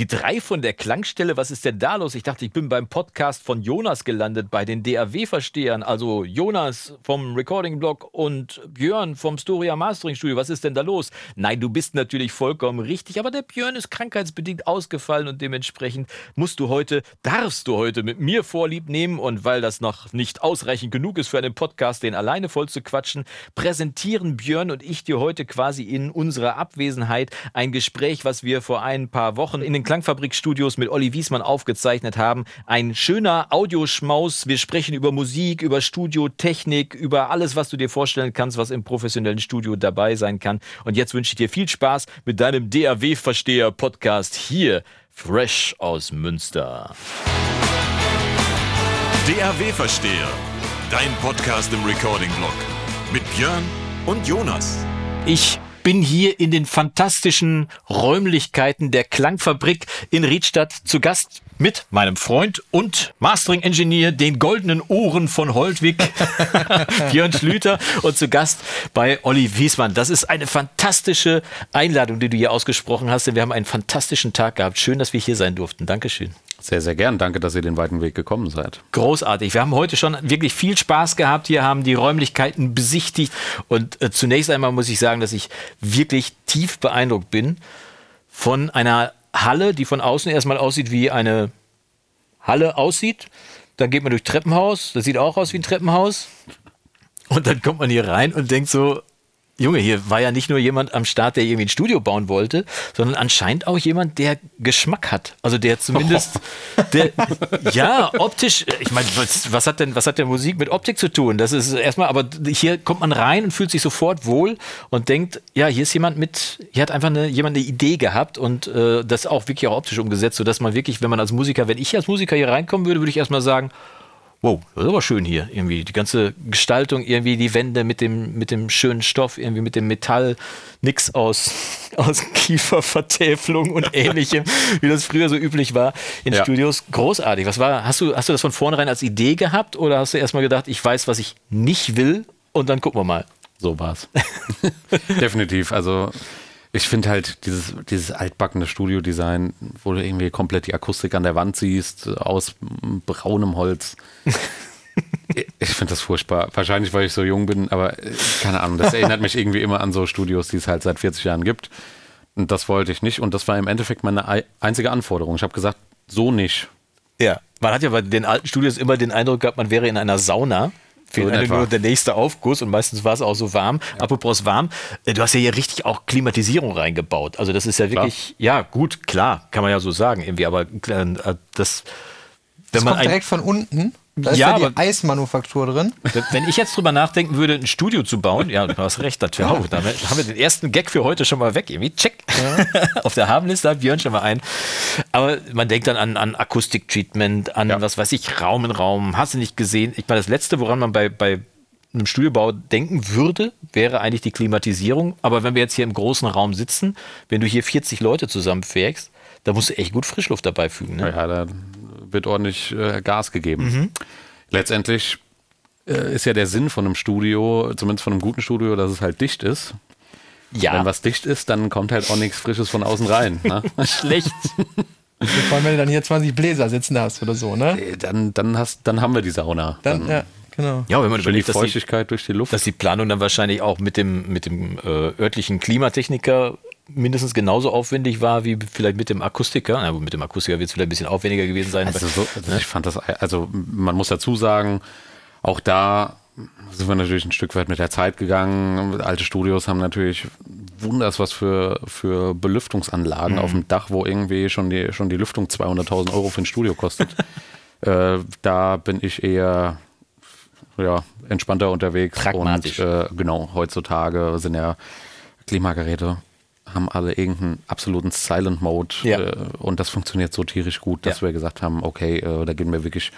die drei von der Klangstelle, was ist denn da los? Ich dachte, ich bin beim Podcast von Jonas gelandet, bei den DAW-Verstehern. Also Jonas vom Recording-Blog und Björn vom Storia Mastering Studio. Was ist denn da los? Nein, du bist natürlich vollkommen richtig, aber der Björn ist krankheitsbedingt ausgefallen und dementsprechend musst du heute, darfst du heute mit mir Vorlieb nehmen und weil das noch nicht ausreichend genug ist für einen Podcast, den alleine voll zu quatschen, präsentieren Björn und ich dir heute quasi in unserer Abwesenheit ein Gespräch, was wir vor ein paar Wochen in den Klangfabrikstudios mit Olli Wiesmann aufgezeichnet haben. Ein schöner Audioschmaus. Wir sprechen über Musik, über Studiotechnik, über alles, was du dir vorstellen kannst, was im professionellen Studio dabei sein kann. Und jetzt wünsche ich dir viel Spaß mit deinem DAW-Versteher-Podcast hier, fresh aus Münster. DAW-Versteher, dein Podcast im Recording-Blog mit Björn und Jonas. Ich bin hier in den fantastischen Räumlichkeiten der Klangfabrik in Riedstadt zu Gast mit meinem Freund und Mastering Engineer, den goldenen Ohren von Holtwig, Björn Schlüter und zu Gast bei Olli Wiesmann. Das ist eine fantastische Einladung, die du hier ausgesprochen hast, denn wir haben einen fantastischen Tag gehabt. Schön, dass wir hier sein durften. Dankeschön. Sehr, sehr gern. Danke, dass ihr den weiten Weg gekommen seid. Großartig. Wir haben heute schon wirklich viel Spaß gehabt. Hier haben die Räumlichkeiten besichtigt. Und äh, zunächst einmal muss ich sagen, dass ich wirklich tief beeindruckt bin von einer Halle, die von außen erstmal aussieht wie eine Halle aussieht. Dann geht man durch Treppenhaus. Das sieht auch aus wie ein Treppenhaus. Und dann kommt man hier rein und denkt so, Junge, hier war ja nicht nur jemand am Start, der irgendwie ein Studio bauen wollte, sondern anscheinend auch jemand, der Geschmack hat. Also der zumindest, oh. der, ja, optisch, ich meine, was, was, hat denn, was hat denn Musik mit Optik zu tun? Das ist erstmal, aber hier kommt man rein und fühlt sich sofort wohl und denkt, ja, hier ist jemand mit, hier hat einfach eine, jemand eine Idee gehabt und äh, das auch wirklich auch optisch umgesetzt, sodass man wirklich, wenn man als Musiker, wenn ich als Musiker hier reinkommen würde, würde ich erstmal sagen, wow, das ist aber schön hier irgendwie. Die ganze Gestaltung, irgendwie die Wände mit dem, mit dem schönen Stoff, irgendwie mit dem Metall, nix aus, aus Kiefervertäfelung und ähnlichem, wie das früher so üblich war in ja. Studios. Großartig. Was war, hast du, hast du das von vornherein als Idee gehabt oder hast du erstmal gedacht, ich weiß, was ich nicht will und dann gucken wir mal? So war's. Definitiv. Also ich finde halt dieses, dieses altbackene Studiodesign, wo du irgendwie komplett die Akustik an der Wand siehst, aus braunem Holz. ich finde das furchtbar. Wahrscheinlich, weil ich so jung bin, aber äh, keine Ahnung. Das erinnert mich irgendwie immer an so Studios, die es halt seit 40 Jahren gibt. Und das wollte ich nicht. Und das war im Endeffekt meine einzige Anforderung. Ich habe gesagt, so nicht. Ja, man hat ja bei den alten Studios immer den Eindruck gehabt, man wäre in einer Sauna fehlt so nur der nächste Aufguss und meistens war es auch so warm. Ja. Apropos warm, äh, du hast ja hier richtig auch Klimatisierung reingebaut. Also das ist ja wirklich, klar. ja gut, klar, kann man ja so sagen irgendwie, aber äh, das... Wenn das man kommt direkt von unten. Da ist ja, ja die Eismanufaktur drin. Wenn ich jetzt drüber nachdenken würde, ein Studio zu bauen, ja, du hast recht, das wäre auch. Da haben wir den ersten Gag für heute schon mal weg. Irgendwie, check. Ja. Auf der Habenliste hat Björn schon mal ein. Aber man denkt dann an, an Akustik-Treatment, an ja. was weiß ich, Raum in Raum. Hast du nicht gesehen? Ich meine, das Letzte, woran man bei, bei einem Studiobau denken würde, wäre eigentlich die Klimatisierung. Aber wenn wir jetzt hier im großen Raum sitzen, wenn du hier 40 Leute zusammenfährst, da musst du echt gut Frischluft dabei fügen. Ne? Ja, da wird ordentlich äh, Gas gegeben. Mhm. Letztendlich äh, ist ja der Sinn von einem Studio, zumindest von einem guten Studio, dass es halt dicht ist. Ja. Wenn was dicht ist, dann kommt halt auch nichts Frisches von außen rein. Ne? Schlecht. Vor allem, wenn du dann hier 20 Bläser sitzen hast oder so, ne? Äh, dann, dann, hast, dann haben wir die Sauna. Dann, dann ja. Genau. Ja, wenn man überlegt, die Feuchtigkeit die, durch die Luft. Dass die Planung dann wahrscheinlich auch mit dem, mit dem äh, örtlichen Klimatechniker mindestens genauso aufwendig war wie vielleicht mit dem Akustiker. Na, mit dem Akustiker wird es vielleicht ein bisschen aufwendiger gewesen sein. Also, so, also ich fand das, also man muss dazu sagen, auch da sind wir natürlich ein Stück weit mit der Zeit gegangen. Alte Studios haben natürlich wunders was für, für Belüftungsanlagen mhm. auf dem Dach, wo irgendwie schon die, schon die Lüftung 200.000 Euro für ein Studio kostet. äh, da bin ich eher ja, entspannter unterwegs. Pragmatisch. Und äh, genau, heutzutage sind ja Klimageräte haben alle irgendeinen absoluten Silent Mode ja. äh, und das funktioniert so tierisch gut, dass ja. wir gesagt haben, okay, äh, da gehen wir wirklich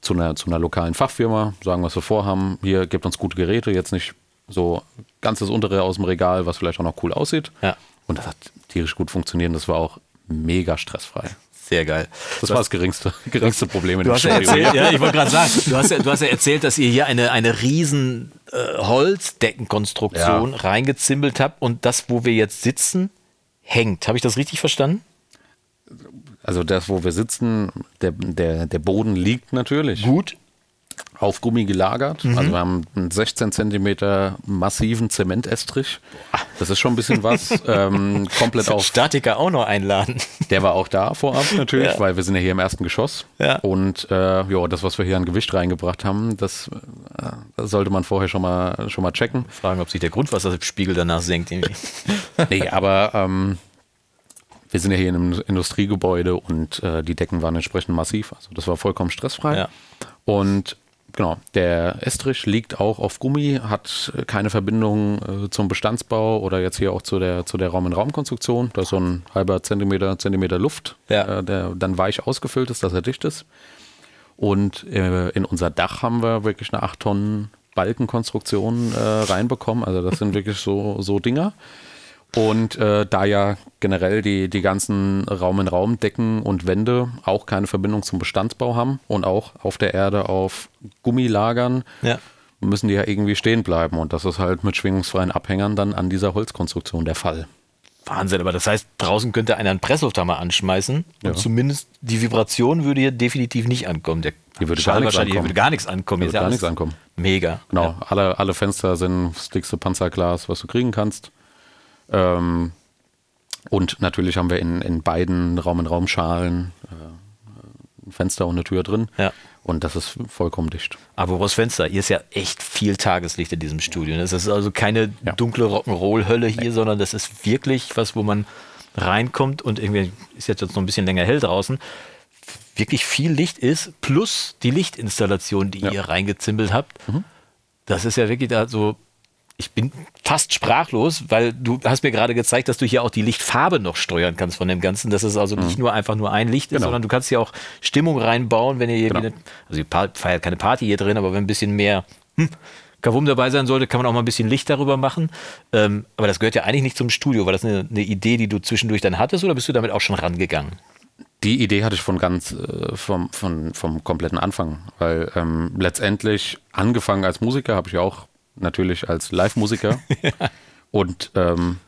zu einer, zu einer lokalen Fachfirma, sagen, was wir vorhaben. Hier gibt uns gute Geräte, jetzt nicht so ganz das untere aus dem Regal, was vielleicht auch noch cool aussieht. Ja. Und das hat tierisch gut funktioniert. Das war auch mega stressfrei. Sehr geil. Das du war das geringste, geringste Problem in du hast ja, erzählt, ja, ich wollte gerade sagen, du hast, ja, du hast ja erzählt, dass ihr hier eine, eine riesen äh, Holzdeckenkonstruktion ja. reingezimmelt habt und das, wo wir jetzt sitzen, hängt. Habe ich das richtig verstanden? also das, wo wir sitzen, der, der, der Boden liegt natürlich. Gut. Auf Gummi gelagert. Mhm. Also wir haben einen 16 Zentimeter massiven Zementestrich. Das ist schon ein bisschen was. ähm, komplett auf. Statiker auch noch einladen. Der war auch da vorab natürlich, ja. weil wir sind ja hier im ersten Geschoss. Ja. Und äh, ja, das, was wir hier an Gewicht reingebracht haben, das, äh, das sollte man vorher schon mal, schon mal checken. Fragen, ob sich der Grundwasserspiegel danach senkt. nee, aber ähm, wir sind ja hier in einem Industriegebäude und äh, die Decken waren entsprechend massiv. Also das war vollkommen stressfrei. Ja. Und genau, der Estrich liegt auch auf Gummi, hat keine Verbindung äh, zum Bestandsbau oder jetzt hier auch zu der, zu der Raum-in-Raum-Konstruktion. Da ist so ein halber Zentimeter, Zentimeter Luft, ja. äh, der dann weich ausgefüllt ist, dass er dicht ist. Und äh, in unser Dach haben wir wirklich eine 8 Tonnen Balkenkonstruktion äh, reinbekommen. Also das sind wirklich so, so Dinger. Und äh, da ja generell die, die ganzen Raum-in-Raum-Decken und Wände auch keine Verbindung zum Bestandsbau haben und auch auf der Erde auf Gummilagern, ja. müssen die ja irgendwie stehen bleiben. Und das ist halt mit schwingungsfreien Abhängern dann an dieser Holzkonstruktion der Fall. Wahnsinn, aber das heißt, draußen könnte einer einen Presslufthammer anschmeißen Ja. und zumindest die Vibration würde hier definitiv nicht ankommen. Der Hier würde Schall gar nichts wahrscheinlich, hier ankommen. würde gar nichts ankommen. Hier ja gar nichts ankommen. Mega. Genau, alle, alle Fenster sind das dickste Panzerglas, was du kriegen kannst. Ähm, und natürlich haben wir in, in beiden Raum-in-Raum-Schalen äh, ein Fenster und eine Tür drin. Ja. Und das ist vollkommen dicht. Aber was Fenster, hier ist ja echt viel Tageslicht in diesem Studio. Das ist also keine Ja. dunkle Rock'n'Roll-Hölle hier, sondern das ist wirklich was, wo man reinkommt und irgendwie ist jetzt noch ein bisschen länger hell draußen. Wirklich viel Licht ist, plus die Lichtinstallation, die Ja. Mhm. ihr reingezimmelt habt. Das ist ja wirklich da so. Ich bin fast sprachlos, weil du hast mir gerade gezeigt, dass du hier auch die Lichtfarbe noch steuern kannst von dem Ganzen. Dass es also nicht nur einfach nur ein Licht ist, Genau. sondern du kannst hier auch Stimmung reinbauen, wenn ihr hier Genau. wieder, also ihr feiert keine Party hier drin, aber wenn ein bisschen mehr hm, Kavum dabei sein sollte, kann man auch mal ein bisschen Licht darüber machen. Ähm, aber das gehört ja eigentlich nicht zum Studio. War das eine, eine Idee, die du zwischendurch dann hattest oder bist du damit auch schon rangegangen? Die Idee hatte ich von ganz äh, vom, von, vom kompletten Anfang, weil ähm, letztendlich angefangen als Musiker habe ich auch natürlich als Live-Musiker und ähm,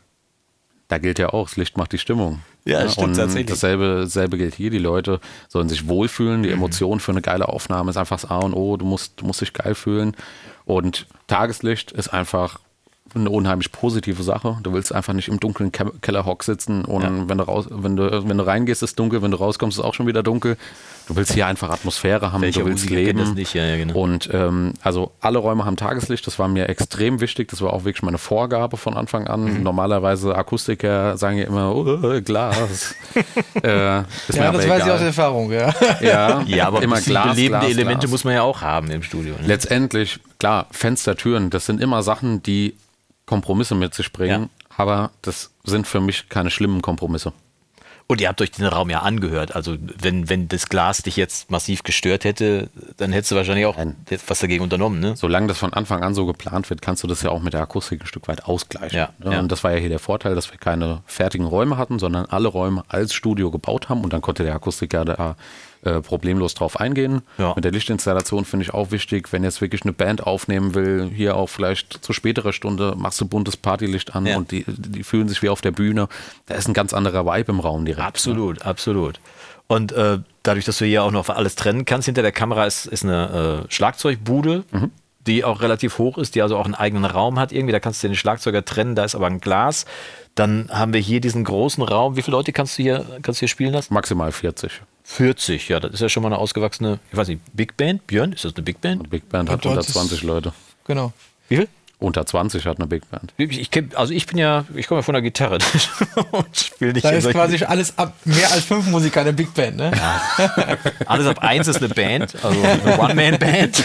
da gilt ja auch, das Licht macht die Stimmung. Ja, stimmt, und tatsächlich. dasselbe, dasselbe gilt hier. Die Leute sollen sich wohlfühlen. Die Emotion für eine geile Aufnahme ist einfach das A und O. Du musst, du musst dich geil fühlen. Und Tageslicht ist einfach eine unheimlich positive Sache. Du willst einfach nicht im dunklen Ke Kellerhock sitzen und Ja. wenn, du raus, wenn, du, wenn du reingehst, ist es dunkel, wenn du rauskommst, ist es auch schon wieder dunkel. Du willst hier einfach Atmosphäre haben, Welcher du willst Musiker leben. kennt das nicht? Ja, ja, genau. Und ähm, also alle Räume haben Tageslicht, das war mir extrem wichtig. Das war auch wirklich meine Vorgabe von Anfang an. Mhm. Normalerweise Akustiker sagen ja immer, oh, Glas. äh, ist mir Ja, aber das weiß ich egal. aus Erfahrung, ja. Ja, Ja, aber immer Glas, belebende Glas, Elemente Glas. muss man ja auch haben im Studio. Ne? Letztendlich, klar, Fenster, Türen, das sind immer Sachen, die Kompromisse mit sich bringen. Ja. Aber das sind für mich keine schlimmen Kompromisse. Und ihr habt euch den Raum ja angehört. Also wenn, wenn das Glas dich jetzt massiv gestört hätte, dann hättest du wahrscheinlich auch Nein. was dagegen unternommen. Ne? Solange das von Anfang an so geplant wird, kannst du das ja auch mit der Akustik ein Stück weit ausgleichen. Ja, Ne? ja. Und das war ja hier der Vorteil, dass wir keine fertigen Räume hatten, sondern alle Räume als Studio gebaut haben und dann konnte der Akustiker da äh, problemlos drauf eingehen. Ja. Mit der Lichtinstallation finde ich auch wichtig, wenn jetzt wirklich eine Band aufnehmen will, hier auch vielleicht zu späterer Stunde machst du buntes Partylicht an Ja. und die, die fühlen sich wie auf der Bühne. Da ist ein ganz anderer Vibe im Raum direkt. Absolut, absolut. Und äh, dadurch, dass du hier auch noch alles trennen kannst, hinter der Kamera ist, ist eine äh, Schlagzeugbude, Mhm. die auch relativ hoch ist, die also auch einen eigenen Raum hat irgendwie. Da kannst du den Schlagzeuger trennen, da ist aber ein Glas. Dann haben wir hier diesen großen Raum. Wie viele Leute kannst du hier, kannst du hier spielen lassen? Maximal 40. 40, ja, das ist ja schon mal eine ausgewachsene, ich weiß nicht, Big Band? Björn, ist das eine Big Band? Big Band hat unter ist- 20 Leute. Genau. Wie viel? Unter 20 hat eine Big Band. Ich, ich kenn, also ich bin ja, ich komme ja von der Gitarre und spiele nicht Da ist quasi alles ab mehr als fünf Musiker eine Big Band, ne? Alles ab eins ist eine Band, also eine One-Man-Band.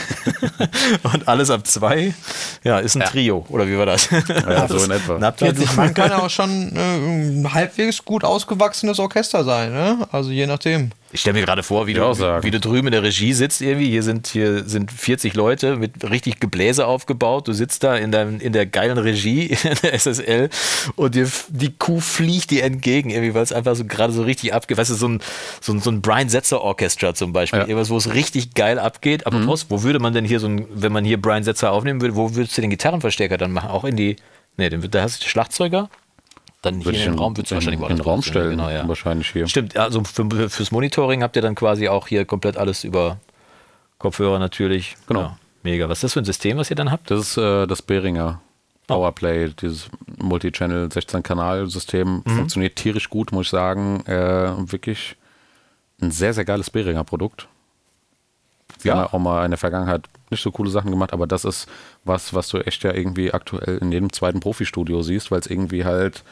Und alles ab zwei, ja, ist ein Trio. Oder wie war das? Ja, so in etwa. Na, 40 Mann kann ja auch schon äh, ein halbwegs gut ausgewachsenes Orchester sein, ne? Also je nachdem. Ich stelle mir gerade vor, wie du, wie du drüben in der Regie sitzt irgendwie. Hier sind, hier sind 40 Leute mit richtig Gebläse aufgebaut. Du sitzt da in, deinem, in der geilen Regie in der SSL und dir, die Kuh fliegt dir entgegen irgendwie, weil es einfach so gerade so richtig abgeht. Weißt du, so ein, so ein, so ein Brian Setzer Orchestra zum Beispiel. Ja. Irgendwas, wo es richtig geil abgeht. Aber trotzdem, wo würde man denn hier so ein, wenn man hier Brian Setzer aufnehmen würde, wo würdest du den Gitarrenverstärker dann machen? Auch in die, nee, den, da hast du Schlagzeuger. Dann hier Würde in ich den in- Raum würdest du in- wahrscheinlich in den Raum stellen, Genau, ja. wahrscheinlich hier. Stimmt, also für, fürs Monitoring habt ihr dann quasi auch hier komplett alles über Kopfhörer natürlich. Genau. Ja, mega. Was ist das für ein System, was ihr dann habt? Das ist äh, das Behringer Powerplay, dieses Multichannel 16-Kanal-System. Funktioniert tierisch gut, muss ich sagen. Äh, wirklich ein sehr, sehr geiles Behringer Produkt. Sie Ja. haben ja auch mal in der Vergangenheit nicht so coole Sachen gemacht, aber das ist was, was du echt ja irgendwie aktuell in jedem zweiten Profi-Studio siehst, weil es irgendwie halt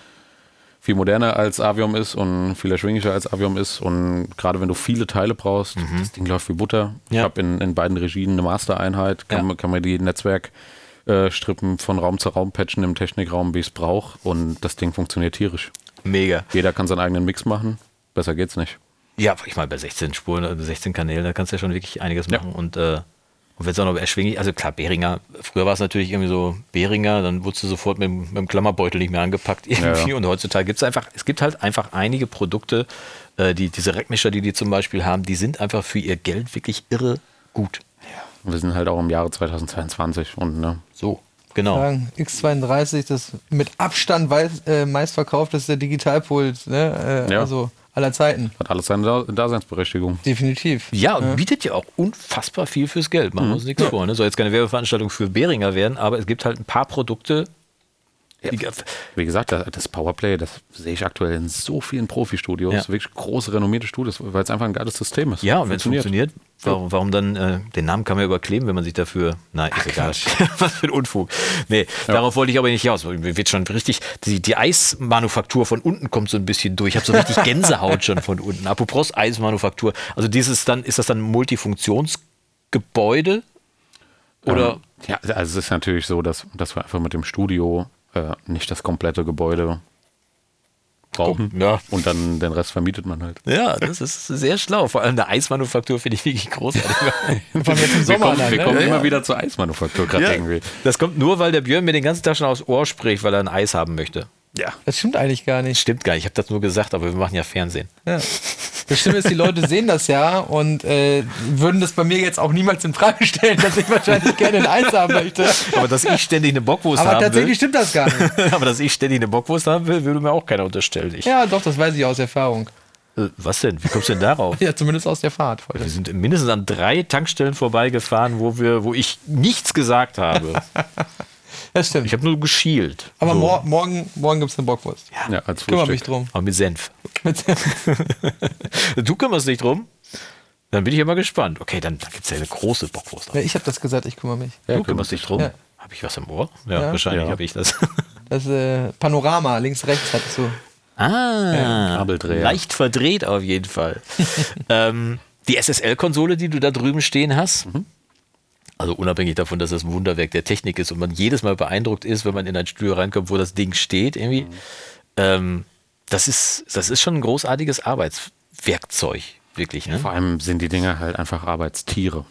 viel moderner als Aviom ist und viel erschwinglicher als Aviom ist. Und gerade wenn du viele Teile brauchst, das Ding läuft wie Butter. Ich Ja. habe in, in beiden Regien eine Master-Einheit, kann, Ja. man- kann man die Netzwerkstrippen von Raum zu Raum patchen im Technikraum, wie ich es brauche. Und das Ding funktioniert tierisch. Mega. Jeder kann seinen eigenen Mix machen. Besser geht's nicht. Ja, ich meine, bei 16 Spuren, also 16 Kanälen, da kannst du ja schon wirklich einiges Ja. machen. Und, äh, und wenn es auch noch erschwinglich, also klar, Behringer, früher war es natürlich irgendwie so Behringer, dann wurdest du sofort mit, dem- mit dem Klammerbeutel nicht mehr angepackt irgendwie. Ja. Und heutzutage gibt es einfach, es gibt halt einfach einige Produkte, äh, die, diese Rackmischer, die die zum Beispiel haben, die sind einfach für ihr Geld wirklich irre gut. Wir sind halt auch im Jahre 2022 und ne, So, genau. Sagen, X32, das mit Abstand weiß, äh, meistverkaufteste Digitalpult, ne? Äh, Ja. also aller Zeiten. hat alles seine Da- Daseinsberechtigung. Definitiv. Ja, und bietet ja auch unfassbar viel fürs Geld. Machen wir uns nichts vor. Ne? Soll jetzt keine Werbeveranstaltung für Behringer werden, aber es gibt halt ein paar Produkte, Wie gesagt, das- Powerplay, das sehe ich aktuell in so vielen Profi-Studios, Ja. wirklich große, renommierte Studios, weil es einfach ein geiles System ist. Ja, und wenn es funktioniert, warum, warum dann, äh, den Namen kann man ja überkleben, wenn man sich dafür, nein, ist egal. Was für ein Unfug. Nee, darauf wollte ich aber nicht hinaus. Mir wird schon richtig, die, die Eismanufaktur von unten kommt so ein bisschen durch. Ich habe so richtig Gänsehaut schon von unten. Apropos Eismanufaktur. Also dieses dann, ist das dann ein Multifunktionsgebäude? Oder? Ähm, ja, also es ist natürlich so, dass, dass wir einfach mit dem Studio äh, nicht das komplette Gebäude brauchen. Ja. Und dann den Rest vermietet man halt. Ja, das ist sehr schlau. Vor allem eine Eismanufaktur finde ich wirklich großartig. Allem jetzt im Wir Sommer kommen, dann, wir ne? kommen Ja, immer ja. wieder zur Eismanufaktur gerade irgendwie. Das kommt nur, weil der Björn mir den ganzen Tag schon aus Ohr spricht, weil er ein Eis haben möchte. Ja. Das stimmt eigentlich gar nicht. Stimmt gar nicht. Ich habe das nur gesagt, aber wir machen ja Fernsehen. Ja. Das Schlimme ist, die Leute sehen das ja und äh, würden das bei mir jetzt auch niemals in Frage stellen, dass ich wahrscheinlich gerne ein Eis haben möchte. Aber dass ich ständig eine Bockwurst Aber haben tatsächlich will, stimmt das gar nicht. aber dass ich ständig eine Bockwurst haben will, würde mir auch keiner unterstellen. Ich, Ja, doch, das weiß ich aus Erfahrung. äh, was denn? Wie kommst du denn darauf? Ja, zumindest aus der Fahrt. Wir sind mindestens an drei Tankstellen vorbeigefahren, wo wir, wo ich nichts gesagt habe. Das stimmt. Ich habe nur geschielt. Aber So. mor morgen, morgen gibt es eine Bockwurst. Ja, als Kümmere mich drum. Aber mit Senf. Du kümmerst dich drum? Dann bin ich ja mal gespannt. Okay, dann, dann gibt es ja eine große Bockwurst. Ja, ich habe das gesagt, ich kümmere mich. Ja, du kümmerst dich drum? Ja. Habe ich was im Ohr? Ja, Ja. wahrscheinlich Ja. habe ich das. Das äh, Panorama, links, rechts hattest du. Ah, Kabeldreher. leicht verdreht auf jeden Fall. ähm, die SSL-Konsole, die du da drüben stehen hast, also unabhängig davon, dass das ein Wunderwerk der Technik ist und man jedes Mal beeindruckt ist, wenn man in ein Studio reinkommt, wo das Ding steht, irgendwie, ähm, das, ist, das ist schon ein großartiges Arbeitswerkzeug, wirklich. Ne? Vor allem sind die Dinger halt einfach Arbeitstiere.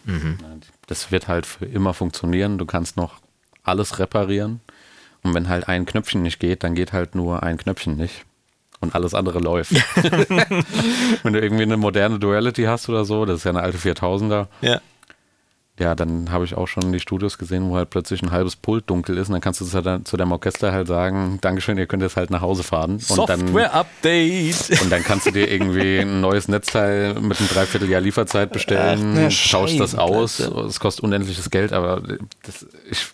Das wird halt für immer funktionieren. Du kannst noch alles reparieren. Und wenn halt ein Knöpfchen nicht geht, dann geht halt nur ein Knöpfchen nicht. Und alles andere läuft. wenn du irgendwie eine moderne Duality hast oder so, das ist ja eine alte 4000er, Ja. Ja, dann habe ich auch schon die Studios gesehen, wo halt plötzlich ein halbes Pult dunkel ist. Und dann kannst du zu dein- zu deinem Orchester halt sagen, Dankeschön, ihr könnt jetzt halt nach Hause fahren. Und dann Software-Update. und dann kannst du dir irgendwie ein neues Netzteil mit einem Dreivierteljahr Lieferzeit bestellen, Ach, tauschst das aus, es kostet unendliches Geld, aber das, ich,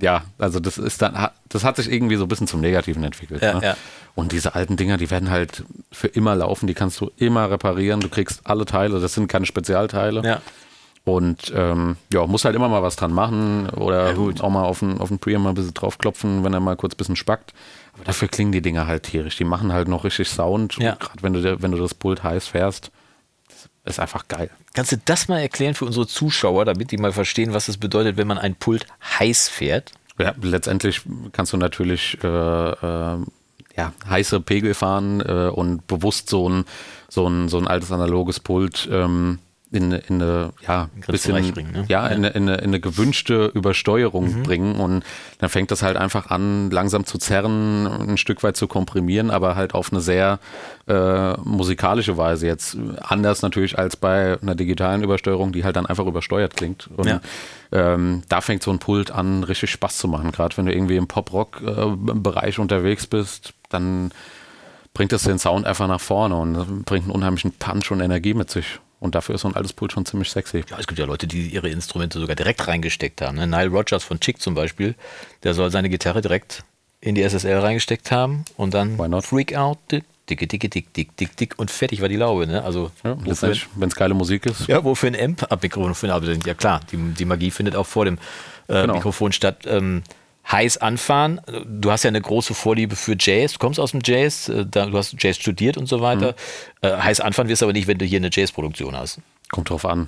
ja, also das ist dann, das hat sich irgendwie so ein bisschen zum Negativen entwickelt. Ja, ne? ja. Und diese alten Dinger, die werden halt für immer laufen, die kannst du immer reparieren, du kriegst alle Teile, das sind keine Spezialteile. Ja. Und ähm, ja, muss halt immer mal was dran machen oder auch mal auf den, auf den Preamp mal ein bisschen draufklopfen, wenn er mal kurz ein bisschen spackt. Aber dafür klingen die Dinger halt tierisch. Die machen halt noch richtig Sound. Ja. Gerade wenn du, wenn du das Pult heiß fährst, das ist einfach geil. Kannst du das mal erklären für unsere Zuschauer, damit die mal verstehen, was es bedeutet, wenn man ein Pult heiß fährt? Ja, letztendlich kannst du natürlich äh, äh, ja, heiße Pegel fahren äh, und bewusst so ein, so ein, so ein altes analoges Pult ähm, in, in eine, ja, Griffbereich bisschen, bringen, ne? ja, in, in, eine, in eine gewünschte Übersteuerung Mhm. bringen und dann fängt das halt einfach an, langsam zu zerren, ein Stück weit zu komprimieren, aber halt auf eine sehr äh, musikalische Weise jetzt. Anders natürlich als bei einer digitalen Übersteuerung, die halt dann einfach übersteuert klingt. Und Ja. ähm, da fängt so ein Pult an, richtig Spaß zu machen. Gerade wenn du irgendwie im Pop-Rock-Bereich unterwegs bist, dann bringt es den Sound einfach nach vorne und bringt einen unheimlichen Punch und Energie mit sich. Und dafür ist so ein altes Pult schon ziemlich sexy. Ja, es gibt ja Leute, die ihre Instrumente sogar direkt reingesteckt haben. Ne? Nile Rogers von Chick zum Beispiel, der soll seine Gitarre direkt in die SSL reingesteckt haben und dann Why not? Freak Out, dick, dicke, dicke, dick, dick, dick, dick und fertig war die Laube. Ne? Also, Ja, wenn es geile Musik ist. ja, wofür ein Amp ab Mikrofon. Ja klar, die, die Magie findet auch vor dem äh, Genau. Mikrofon statt. Ähm, heiß anfahren. Du hast ja eine große Vorliebe für Jazz. Du kommst aus dem Jazz, äh, du hast Jazz studiert und so weiter. Mhm. Äh, heiß anfahren wirst du aber nicht, wenn du hier eine Jazzproduktion hast. Kommt drauf an.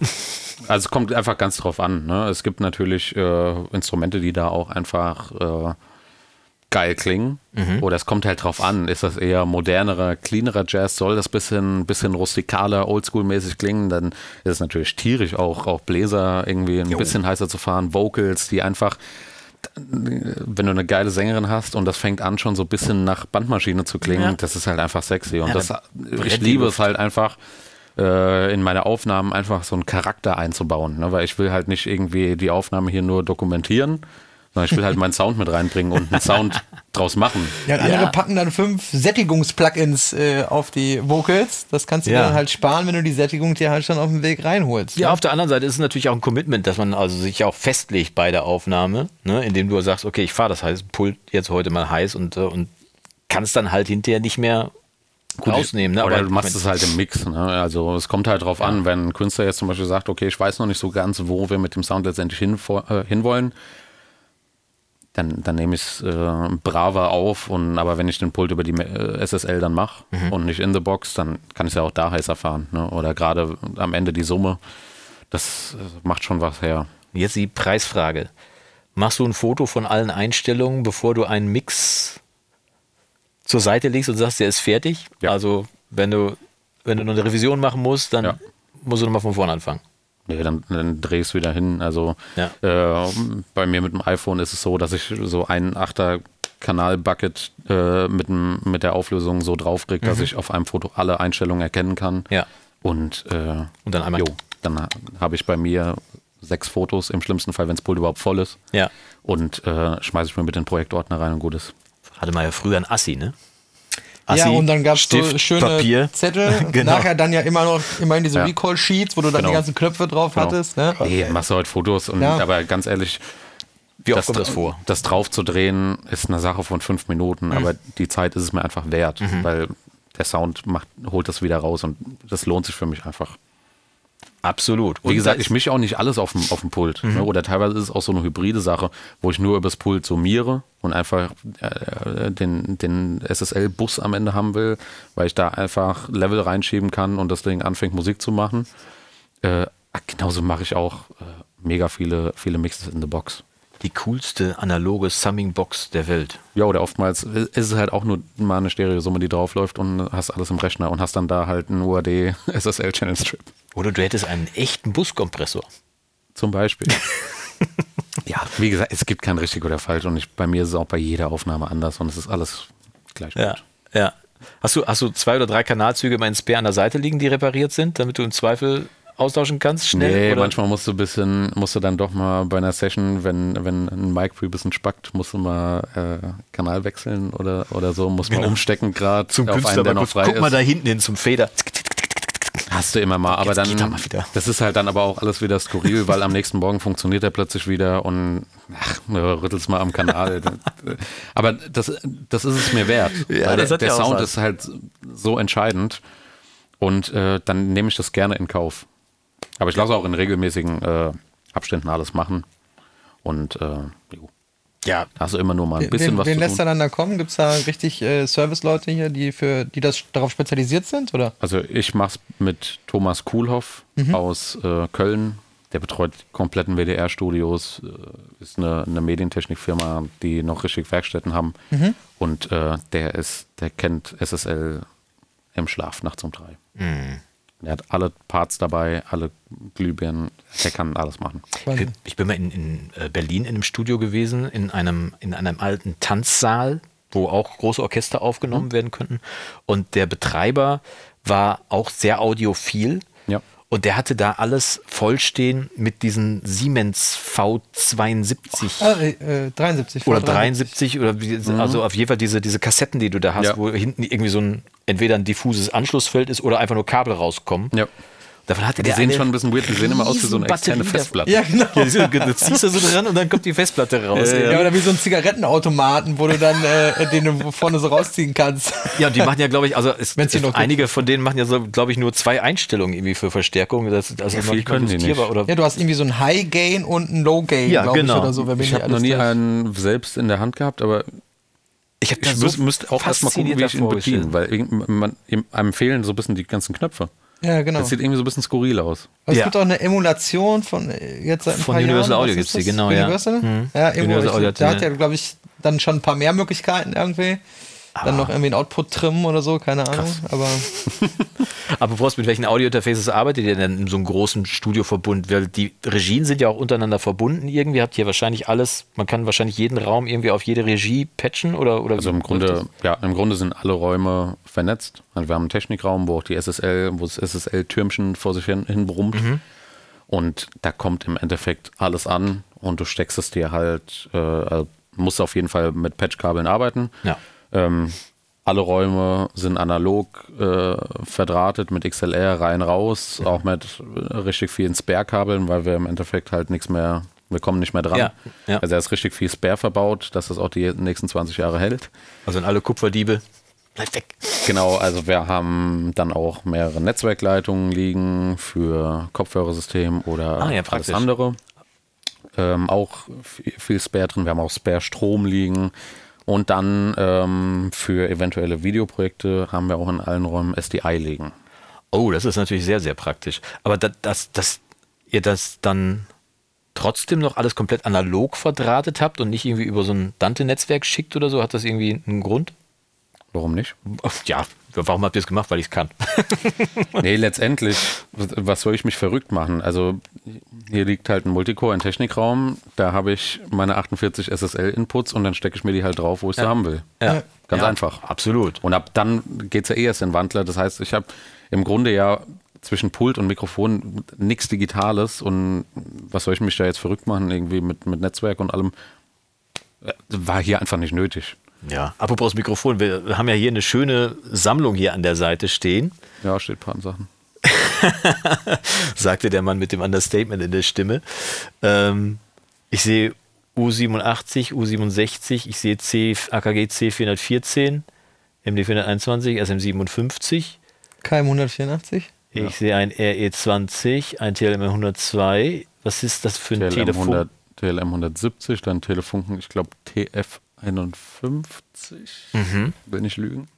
Also es kommt einfach ganz drauf an. Ne? Es gibt natürlich äh, Instrumente, die da auch einfach äh, geil klingen. Oder es kommt halt drauf an. Ist das eher modernerer, cleanerer Jazz? Soll das bisschen, bisschen rustikaler, oldschool-mäßig klingen? Dann ist es natürlich tierisch, auch, auch Bläser irgendwie ein bisschen heißer zu fahren. Vocals, die einfach wenn du eine geile Sängerin hast und das fängt an schon so ein bisschen nach Bandmaschine zu klingen, Ja. das ist halt einfach sexy. Und Ja, das, ich liebe es halt einfach, äh, in meine Aufnahmen einfach so einen Charakter einzubauen. Ne? Weil ich will halt nicht irgendwie die Aufnahme hier nur dokumentieren, sondern ich will halt meinen Sound mit reinbringen und einen Sound draus machen. Ja, und Ja. andere packen dann fünf Sättigungs-Plugins äh, auf die Vocals. Das kannst du Ja. dann halt sparen, wenn du die Sättigung dir halt schon auf dem Weg reinholst. Ja, ne? auf der anderen Seite ist es natürlich auch ein Commitment, dass man also sich auch festlegt bei der Aufnahme, ne, indem du sagst, okay, ich fahre das heiß, Pult jetzt heute mal heiß und, äh, und kannst dann halt hinterher nicht mehr rausnehmen. Ne? Oder Aber du machst es halt im Mix. Ne? Also es kommt halt drauf an, wenn ein Künstler jetzt zum Beispiel sagt, okay, ich weiß noch nicht so ganz, wo wir mit dem Sound letztendlich hin, äh, hinwollen, dann, dann nehme ich es äh, braver auf. Und, aber wenn ich den Pult über die äh, SSL dann mache Mhm. und nicht in the box, dann kann ich es ja auch da heißer fahren. Ne? Oder gerade am Ende die Summe, das äh, macht schon was her. jetzt die Preisfrage. Machst du ein Foto von allen Einstellungen, bevor du einen Mix zur Seite legst und sagst, der ist fertig? Ja. Also wenn du, wenn du noch eine Revision machen musst, dann Ja. musst du nochmal von vorne anfangen. Nee, dann, dann dreh ich es wieder hin. Also Ja. äh, bei mir mit dem iPhone ist es so, dass ich so einen Achter Kanal-Bucket äh, mit, dem- mit der Auflösung so draufkriege, dass ich auf einem Foto alle Einstellungen erkennen kann. Mhm. Ja. Und, äh, Und dann einmal. jo, dann ha- habe ich bei mir sechs Fotos, im schlimmsten Fall, wenn das Pult überhaupt voll ist. Ja. Und äh, schmeiße ich mir mit den Projektordner rein und gut ist. Hatte man ja früher ein Assi, ne? Ja, und dann gab es so schöne Papier. Zettel. Genau. Nachher dann ja immer noch immerhin diese Ja. Recall-Sheets, wo du dann Genau. die ganzen Knöpfe drauf Genau. hattest. Ne? Nee, machst du heute Fotos und Ja. aber ganz ehrlich, Wie oft kommt das vor? Das drauf zu drehen ist eine Sache von fünf Minuten, Mhm. aber die Zeit ist es mir einfach wert, weil der Sound macht, holt das wieder raus und das lohnt sich für mich einfach. Absolut. Wie Und gesagt, ich mische auch nicht alles auf dem, auf dem Pult. Mhm. Ne? Oder teilweise ist es auch so eine hybride Sache, wo ich nur übers Pult summiere und einfach äh, den, den SSL-Bus am Ende haben will, weil ich da einfach Level reinschieben kann und das Ding anfängt Musik zu machen. Äh, genauso mache ich auch äh, mega viele, viele Mixes in the Box. die coolste analoge Summing-Box der Welt. Ja, oder oftmals ist es halt auch nur mal eine Stereosumme, die draufläuft und hast alles im Rechner und hast dann da halt einen UAD SSL Channel Strip Oder du hättest einen echten Buskompressor. zum Beispiel. ja, wie gesagt, es gibt kein richtig oder falsch und ich, bei mir ist es auch bei jeder Aufnahme anders und es ist alles gleich Ja. gut. ja. Hast du, hast du zwei oder drei Kanalzüge mal in Spare an der Seite liegen, die repariert sind, damit du im Zweifel austauschen kannst, schnell? Nee, oder? manchmal musst du ein bisschen, musst du dann doch mal bei einer Session, wenn, wenn ein Mic ein bisschen spackt, musst du mal äh, Kanal wechseln oder, oder so, musst mal umstecken gerade Genau. zum auf Künstler einen, der noch frei guck ist. mal da hinten hin zum Feder. Hast du immer mal, aber Jetzt dann, mal wieder. das ist halt dann aber auch alles wieder skurril, weil am nächsten Morgen funktioniert er plötzlich wieder und ach, ne, rüttelst mal am Kanal. aber das, das ist es mir wert. Ja, der der Sound ist halt so entscheidend und äh, dann nehme ich das gerne in Kauf. Aber ich lasse auch in regelmäßigen äh, Abständen alles machen und äh, Ja, da hast du immer nur mal ein bisschen wen was wen zu lässt er tun. dann da kommen? Gibt es da richtig äh, Service-Leute hier, die, für, die das darauf spezialisiert sind? Oder? Also ich mache es mit Thomas Kuhlhoff aus äh, Köln. Der betreut die kompletten WDR-Studios, äh, ist eine, eine Medientechnikfirma, die noch richtig Werkstätten haben. Und äh, der ist, der kennt SSL im Schlaf nachts um drei. Er hat alle Parts dabei, alle Glühbirnen, der kann alles machen. ich, bin mal in, in äh, Berlin in einem Studio gewesen, in einem, in einem alten Tanzsaal, wo auch große Orchester aufgenommen werden könnten. Und der Betreiber war auch sehr audiophil. Ja. Und der hatte da alles vollstehen mit diesen Siemens V72 Ah, äh, 73. oder V73. 73 oder wie, also auf jeden Fall diese, diese Kassetten, die du da hast, Ja. wo hinten irgendwie so ein entweder ein diffuses Anschlussfeld ist oder einfach nur Kabel rauskommen. Ja. Davon hatte Die sehen schon ein bisschen weird, die sehen immer aus wie so eine externe Batterie Festplatte. Ja, genau. Ja, die sind- du ziehst da so dran und dann kommt die Festplatte raus. Ja, oder wie so ein Zigarettenautomaten, wo du dann äh, den du vorne so rausziehen kannst. Ja, und die machen ja, glaube ich, also es, es, noch gibt. einige von denen machen ja so, glaube ich, nur zwei Einstellungen irgendwie für Verstärkung. Das, also Ja, viel können die nicht. Oder Ja, du hast irgendwie so ein High Gain und ein Low Gain, Ja, glaube genau. ich, oder so. Wenn Ich habe noch nie einen selbst in der Hand gehabt, aber ich ich müß, müsste auch erstmal gucken, wie ich ihn bediene, weil man, einem fehlen so ein bisschen die ganzen Knöpfe. Ja, genau. Das sieht irgendwie so ein bisschen skurril aus. Aber es Ja. gibt auch eine Emulation von äh, jetzt seit ein Von paar Universal Jahren. Audio gibt's ist die, genau, ja. Universal? Mhm. Ja. Universal Audio da hat ja, glaube ich, dann schon ein paar mehr Möglichkeiten irgendwie. Dann noch irgendwie ein Output trimmen oder so, keine Ahnung. Aber Apropos, mit welchen Audio-Interfaces arbeitet ihr denn in so einem großen Studioverbund? Weil die Regien sind ja auch untereinander verbunden irgendwie. Habt ihr wahrscheinlich alles, man kann wahrscheinlich jeden Raum irgendwie auf jede Regie patchen oder, oder Also im Grunde, ja, im Grunde sind alle Räume vernetzt. Also wir haben einen Technikraum, wo auch die SSL, wo das SSL-Türmchen vor sich hin, hin brummt. Und da kommt im Endeffekt alles an und du steckst es dir halt, äh, also musst auf jeden Fall mit Patchkabeln arbeiten. Ja. Ähm, alle Räume sind analog äh, verdrahtet mit XLR rein raus, auch mit richtig vielen Spare-Kabeln, weil wir im Endeffekt halt nichts mehr, wir kommen nicht mehr dran. Ja, ja. Also da ist richtig viel Spare verbaut, dass das auch die nächsten 20 Jahre hält. Also sind alle Kupferdiebe. Bleibt weg. Genau, also wir haben dann auch mehrere Netzwerkleitungen liegen für Kopfhörersystem oder Ah, ja, alles andere. Ähm, auch viel, viel Spare drin. Wir haben auch Spare Strom liegen. Und dann ähm, für eventuelle Videoprojekte haben wir auch in allen Räumen SDI liegen. Oh, das ist natürlich sehr, sehr praktisch. Aber dass, dass, dass ihr das dann trotzdem noch alles komplett analog verdrahtet habt und nicht irgendwie über so ein Dante-Netzwerk schickt oder so, hat das irgendwie einen Grund? Warum nicht? Ja, warum habt ihr es gemacht? Weil ich es kann. Nee, letztendlich, was soll ich mich verrückt machen? Also hier liegt halt ein Multicore, ein Technikraum, da habe ich meine 48 SSL-Inputs und dann stecke ich mir die halt drauf, wo ich sie haben will. Ja. Ganz Ja, einfach. Absolut. Und ab dann geht es ja eh erst in den Wandler. Das heißt, ich habe im Grunde ja zwischen Pult und Mikrofon nichts Digitales und was soll ich mich da jetzt verrückt machen, irgendwie mit, mit Netzwerk und allem. Äh, War hier einfach nicht nötig. Ja, apropos Mikrofon, wir haben ja hier eine schöne Sammlung hier an der Seite stehen, Ja, steht ein paar Sachen. sagte der Mann mit dem Understatement in der Stimme. Ähm, ich sehe U87, U67, ich sehe C, AKG C414, MD421, SM57, KM 184. ich sehe ein RE20, ein TLM 102. Was ist das für ein TLM, Telefon? 100, TLM 170, dann Telefunken, ich glaube TF 51. Mhm. Will nicht lügen.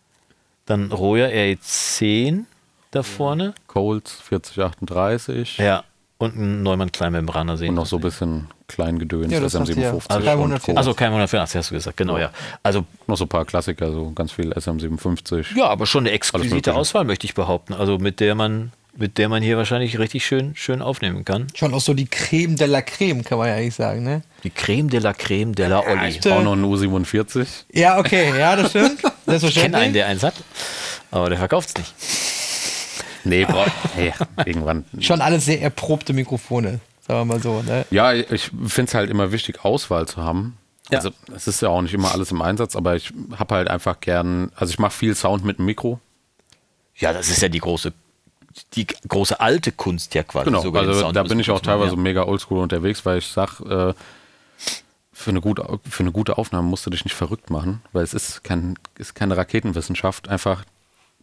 Dann Roya RE10 da vorne. Colts 4038. Ja. Und ein Neumann Kleinmembraner sehen. Und noch so ein bisschen Kleingedöns, Ja, das hat hier. SM57. Also und 184. Co. Also kein 184 hast du gesagt, genau, ja. Also noch so ein paar Klassiker, so ganz viel SM57. ja, aber schon eine exquisite. Auswahl, möchte ich behaupten. Also mit der man, mit der man hier wahrscheinlich richtig schön, schön aufnehmen kann. Schon auch so die Creme de la Creme, kann man ja eigentlich sagen, ne? Die Creme de la Creme de la Olli. Ich brauche noch einen U47. Ja, okay, ja, das stimmt. Ich kenne einen, der eins hat, aber der verkauft es nicht. Nee, brauch, nee, irgendwann. Schon alles sehr erprobte Mikrofone, sagen wir mal so, ne? Ja, ich finde es halt immer wichtig, Auswahl zu haben. Ja. Also es ist ja auch nicht immer alles im Einsatz, aber ich habe halt einfach gern, also ich mache viel Sound mit dem Mikro. Ja, das ist ja die große, die große alte Kunst ja quasi. Genau, also da bin ich auch teilweise ja. mega oldschool unterwegs, weil ich sage, äh, für, eine gute, für eine gute Aufnahme musst du dich nicht verrückt machen, weil es ist, kein, ist keine Raketenwissenschaft. Einfach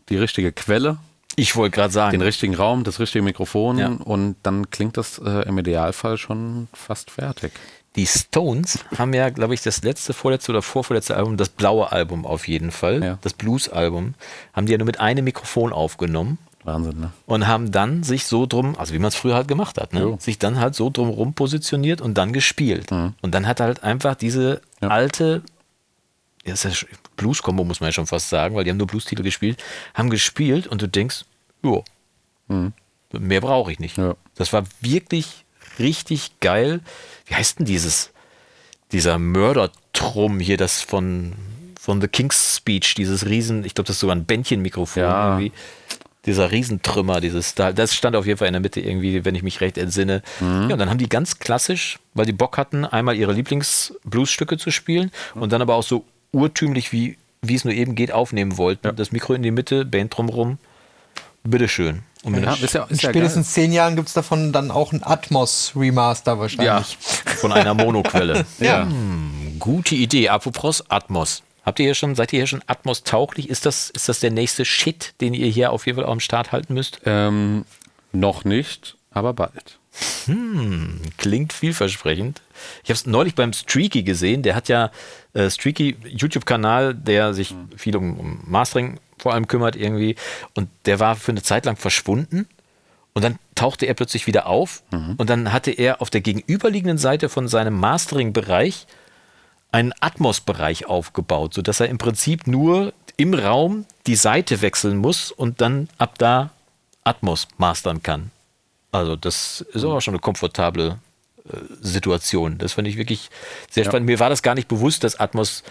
die richtige Quelle, Ich wollte gerade sagen, den richtigen Raum, das richtige Mikrofon Ja. und dann klingt das äh, im Idealfall schon fast fertig. die Stones haben ja, glaube ich, das letzte, vorletzte oder vorvorletzte Album, das blaue Album auf jeden Fall, Ja. das Blues-Album, haben die ja nur mit einem Mikrofon aufgenommen. Wahnsinn, ne? und haben dann sich so drum, also wie man es früher halt gemacht hat, ne? Jo. sich dann halt so drum rum positioniert und dann gespielt. Und dann hat er halt einfach diese Ja. alte, ja, Blues-Kombo muss man ja schon fast sagen, weil die haben nur Blues-Titel gespielt, haben gespielt und du denkst, jo, mehr brauche ich nicht. Ja. Das war wirklich richtig geil. Wie heißt denn dieses, dieser Mördertrum hier, das von, von The King's Speech, dieses Riesen, ich glaube, das ist sogar ein Bändchenmikrofon Ja. irgendwie. Dieser Riesentrümmer, dieses Stahl, das stand auf jeden Fall in der Mitte irgendwie, wenn ich mich recht entsinne. Ja, und dann haben die ganz klassisch, weil die Bock hatten, einmal ihre Lieblingsbluesstücke zu spielen und dann aber auch so urtümlich, wie, wie es nur eben geht, aufnehmen wollten. Das Mikro in die Mitte, Band drumherum. Bitteschön. Und Ja, ist ja, In ist ja spätestens zehn Jahren gibt es davon dann auch ein Atmos-Remaster ja, wahrscheinlich. von einer Monoquelle. Ja. Gute Idee. Apropos Atmos. Habt ihr hier schon, seid ihr hier schon Atmos tauglich? Ist das, ist das der nächste Shit, den ihr hier auf jeden Fall am Start halten müsst? Ähm, noch nicht, aber bald. Klingt vielversprechend. Ich habe es neulich beim Streaky gesehen. Der hat ja äh, Streaky YouTube-Kanal, der sich viel um, um Mastering vor allem kümmert irgendwie. Und der war für eine Zeit lang verschwunden. Und dann tauchte er plötzlich wieder auf. Und dann hatte er auf der gegenüberliegenden Seite von seinem Mastering-Bereich einen Atmos-Bereich aufgebaut, sodass er im Prinzip nur im Raum die Seite wechseln muss und dann ab da Atmos mastern kann. Also das ist auch schon eine komfortable äh, Situation. Das fand ich wirklich sehr spannend. Mir war das gar nicht bewusst, dass Atmos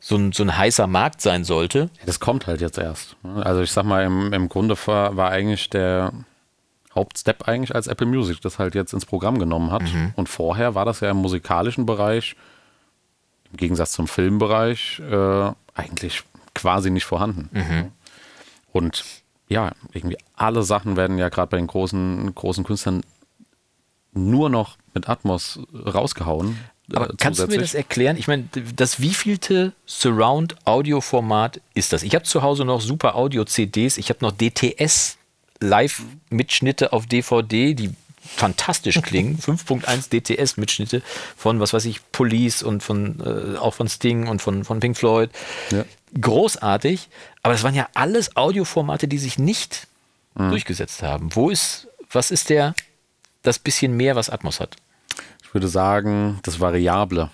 so ein, so ein heißer Markt sein sollte. Das kommt halt jetzt erst. ne? Also ich sag mal, im, im Grunde war, war eigentlich der Hauptstep eigentlich, als Apple Music das halt jetzt ins Programm genommen hat. Und vorher war das ja im musikalischen Bereich, im Gegensatz zum Filmbereich, äh, eigentlich quasi nicht vorhanden. Und ja, irgendwie alle Sachen werden ja gerade bei den großen, großen Künstlern nur noch mit Atmos rausgehauen. Aber äh, kannst du mir das erklären? Ich meine, das wievielte Surround-Audio-Format ist das? Ich habe zu Hause noch super Audio-CDs, ich habe noch DTS-Live-Mitschnitte auf DVD, die fantastisch klingen. 5.1 DTS-Mitschnitte von, was weiß ich, Police und von, äh, auch von Sting und von, von Pink Floyd. Ja. Großartig, aber das waren ja alles Audioformate, die sich nicht Mhm. durchgesetzt haben. Wo ist, was ist der, das bisschen mehr, was Atmos hat? Ich würde sagen, das Variable.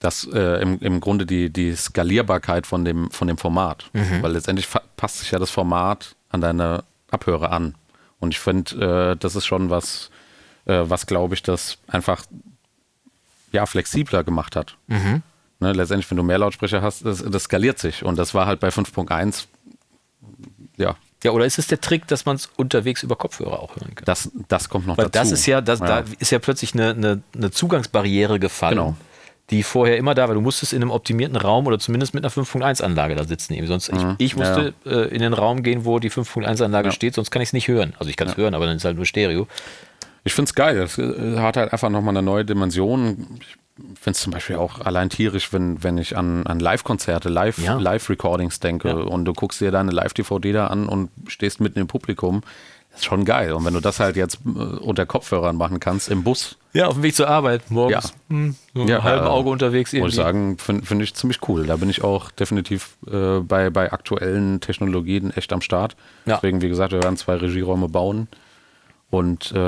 Das äh, im, im Grunde die, die Skalierbarkeit von dem, von dem Format. Weil letztendlich passt sich ja das Format an deine Abhörer an. Und ich finde, äh, das ist schon was, äh, was glaube ich, das einfach ja, flexibler gemacht hat. Ne, letztendlich, wenn du mehr Lautsprecher hast, das, das skaliert sich. Und das war halt bei 5.1, ja, Ja, oder ist es der Trick, dass man es unterwegs über Kopfhörer auch hören kann? das, das kommt noch Weil dazu. das ist ja, das, Ja. da ist ja plötzlich eine, eine, eine Zugangsbarriere gefallen, Genau. Die vorher immer da war. Du musstest in einem optimierten Raum oder zumindest mit einer 5.1-Anlage da sitzen. Eben. Sonst, ich, ich musste äh, in den Raum gehen, wo die 5.1-Anlage Ja. steht, sonst kann ich es nicht hören. Also ich kann es hören, aber dann ist halt nur Stereo. Ich finde es geil. Es äh, hat halt einfach nochmal eine neue Dimension. Ich finde es zum Beispiel auch allein tierisch, wenn, wenn ich an, an Live-Konzerte, Live- Ja. Live-Recordings denke Ja. und du guckst dir deine Live-DVD da an und stehst mitten im Publikum. Ist schon geil. Und wenn du das halt jetzt äh, unter Kopfhörern machen kannst, im Bus, Ja, auf dem Weg zur Arbeit, morgens. Ja. Hm, so Ja, ja, halben äh, Auge unterwegs. muss ich irgendwie. sagen, finde find ich ziemlich cool. Da bin ich auch definitiv äh, bei, bei aktuellen Technologien echt am Start. Ja. Deswegen, wie gesagt, wir werden zwei Regieräume bauen und äh,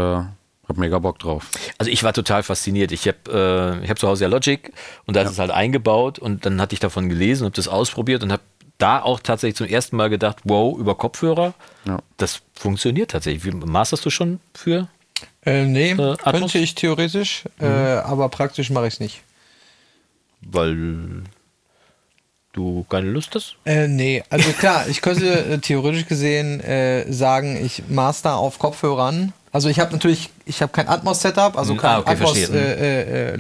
hab mega Bock drauf. Also ich war total fasziniert. Ich habe äh, ich hab zu Hause ja Logic und da ist es halt eingebaut und dann hatte ich davon gelesen, habe das ausprobiert und habe da auch tatsächlich zum ersten Mal gedacht, wow, über Kopfhörer, Ja. das funktioniert tatsächlich. Wie, masterst du schon für? Äh, nee, Atmos? könnte ich theoretisch, äh, aber praktisch mache ich es nicht. Weil du keine Lust hast? Äh, nee, also klar, ich könnte äh, theoretisch gesehen äh, sagen, ich master auf Kopfhörern. Also ich habe natürlich, ich habe kein Atmos-Setup, also Mhm. kein Ah, okay, Atmos verstehe. Mhm. äh, äh, äh,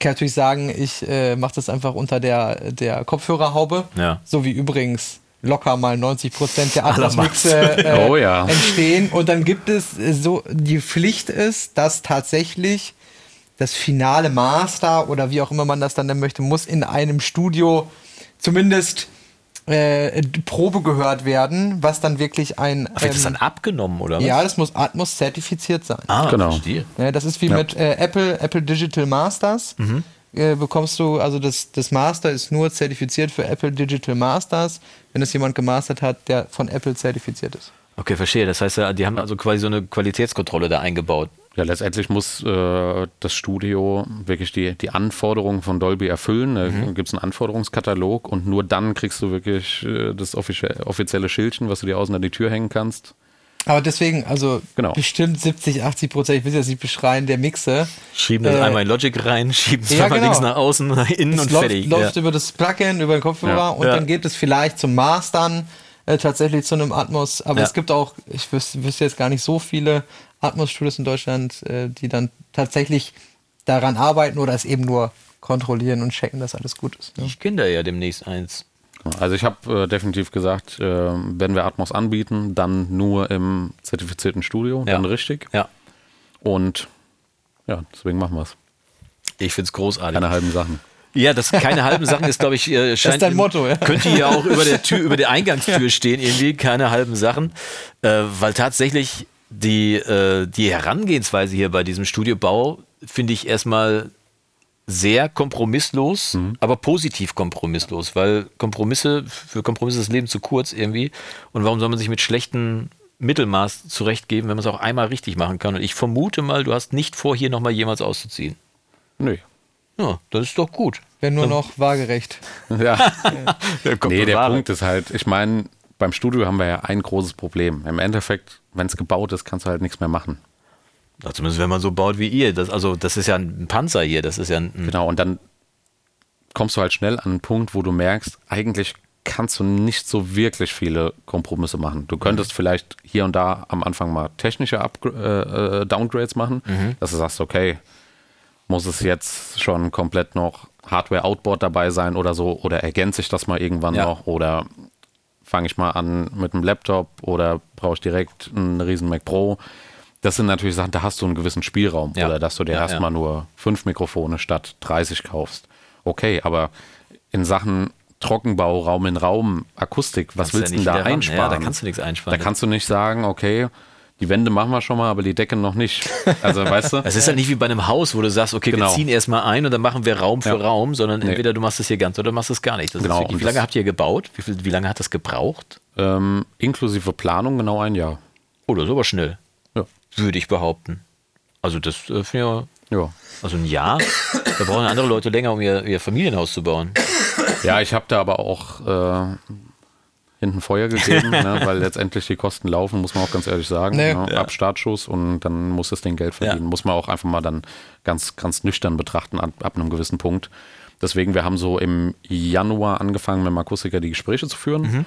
kann natürlich sagen, ich äh, mache das einfach unter der, der Kopfhörerhaube. Ja. So wie übrigens locker mal 90 Prozent der. Atmos-Mixe äh, Oh ja. entstehen. Und dann gibt es äh, so, die Pflicht ist, dass tatsächlich das finale Master oder wie auch immer man das dann nennen möchte, muss in einem Studio zumindest äh, Probe gehört werden, was dann wirklich ein. Ach, wird das ähm, dann abgenommen oder was? ja, das muss Atmos zertifiziert sein. ah, Genau. verstehe. Ja, das ist wie mit äh, Apple, Apple Digital Masters. Mhm. Äh, bekommst du, also das, das Master ist nur zertifiziert für Apple Digital Masters, wenn es jemand gemastert hat, der von Apple zertifiziert ist. Okay, verstehe. Das heißt, ja, die haben also quasi so eine Qualitätskontrolle da eingebaut. Ja, letztendlich muss äh, das Studio wirklich die, die Anforderungen von Dolby erfüllen. Da gibt es einen Anforderungskatalog und nur dann kriegst du wirklich äh, das offizie- offizielle Schildchen, was du dir außen an die Tür hängen kannst. Aber deswegen, also Genau. bestimmt 70, 80 Prozent, ich will jetzt nicht beschreien, der Mixe. Schieben das Äh, einmal in Logic rein, schieben es ja, einmal genau. links nach außen, nach innen Es und läuft, fertig. läuft ja. über das Plugin, über den Kopfhörer Ja. und Ja. dann geht es vielleicht zum Mastern äh, tatsächlich zu einem Atmos. Aber Ja. es gibt auch, ich wüs wüsste jetzt gar nicht so viele Atmos-Studios in Deutschland, äh, die dann tatsächlich daran arbeiten oder es eben nur kontrollieren und checken, dass alles gut ist. Ne? Ich kenne da ja demnächst eins. Also ich habe äh, definitiv gesagt, äh, wenn wir Atmos anbieten, dann nur im zertifizierten Studio, Ja. dann richtig. Ja, Und ja, deswegen machen wir es. ich finde es großartig. Keine halben Sachen. Ja, das keine halben Sachen ist, glaube ich, äh, scheint dein im- Motto, ja. Könnte hier auch über der Tür, über der Eingangstür stehen, irgendwie, keine halben Sachen. Äh, weil tatsächlich die, äh, die Herangehensweise hier bei diesem Studiobau finde ich erstmal sehr kompromisslos, aber positiv kompromisslos, weil Kompromisse, für Kompromisse ist das Leben zu kurz irgendwie. Und warum soll man sich mit schlechten Mittelmaß zurechtgeben, wenn man es auch einmal richtig machen kann? Und ich vermute mal, du hast nicht vor, hier nochmal jemals auszuziehen. Nö. Ja, das ist doch gut. Wenn nur noch waagerecht. Ja. Kommt nee, der. Punkt ist halt, ich meine, beim Studio haben wir ja ein großes Problem. Im Endeffekt, wenn es gebaut ist, kannst du halt nichts mehr machen. Ja, zumindest wenn man so baut wie ihr. Das, also, das ist ja ein Panzer hier. Das ist ja ein. Genau, und dann kommst du halt schnell an einen Punkt, wo du merkst, eigentlich kannst du nicht so wirklich viele Kompromisse machen. Du könntest vielleicht hier und da am Anfang mal technische Upgra äh, äh, Downgrades machen, dass du sagst, okay, muss es jetzt schon komplett noch Hardware-Outboard dabei sein oder so, oder ergänze ich das mal irgendwann Ja. noch, oder fange ich mal an mit einem Laptop oder brauche ich direkt einen riesen Mac Pro. Das sind natürlich Sachen, da hast du einen gewissen Spielraum. Ja. Oder dass du dir Ja, erstmal ja. nur fünf Mikrofone statt 30 kaufst. Okay, aber in Sachen Trockenbau, Raum in Raum, Akustik, was Kannst willst du denn da ran. einsparen? Ja, da kannst du nichts einsparen. Da kannst du nicht sagen, okay, die Wände machen wir schon mal, aber die Decke noch nicht. Also, weißt du? Es ist halt nicht wie bei einem Haus, wo du sagst, okay, Genau. wir ziehen erstmal ein und dann machen wir Raum für Ja. Raum, sondern Nee. entweder du machst es hier ganz oder du machst es gar nicht. Das Genau, wirklich, wie lange habt ihr gebaut? Wie, viel, wie lange hat das gebraucht? ähm, inklusive Planung genau ein Jahr. Oh, das ist aber schnell, Ja. würde ich behaupten. Also das äh, finde ich, Ja. also ein Jahr, da brauchen andere Leute länger, um ihr, ihr Familienhaus zu bauen. Ja, ich habe da aber auch äh, hinten Feuer gegeben, ne, weil letztendlich die Kosten laufen, muss man auch ganz ehrlich sagen. Nee. Ne, Ab Startschuss und dann muss es den Geld verdienen. Ja. Muss man auch einfach mal dann ganz, ganz nüchtern betrachten ab, ab einem gewissen Punkt. Deswegen, wir haben so im Januar angefangen, mit dem Akustiker die Gespräche zu führen. Mhm.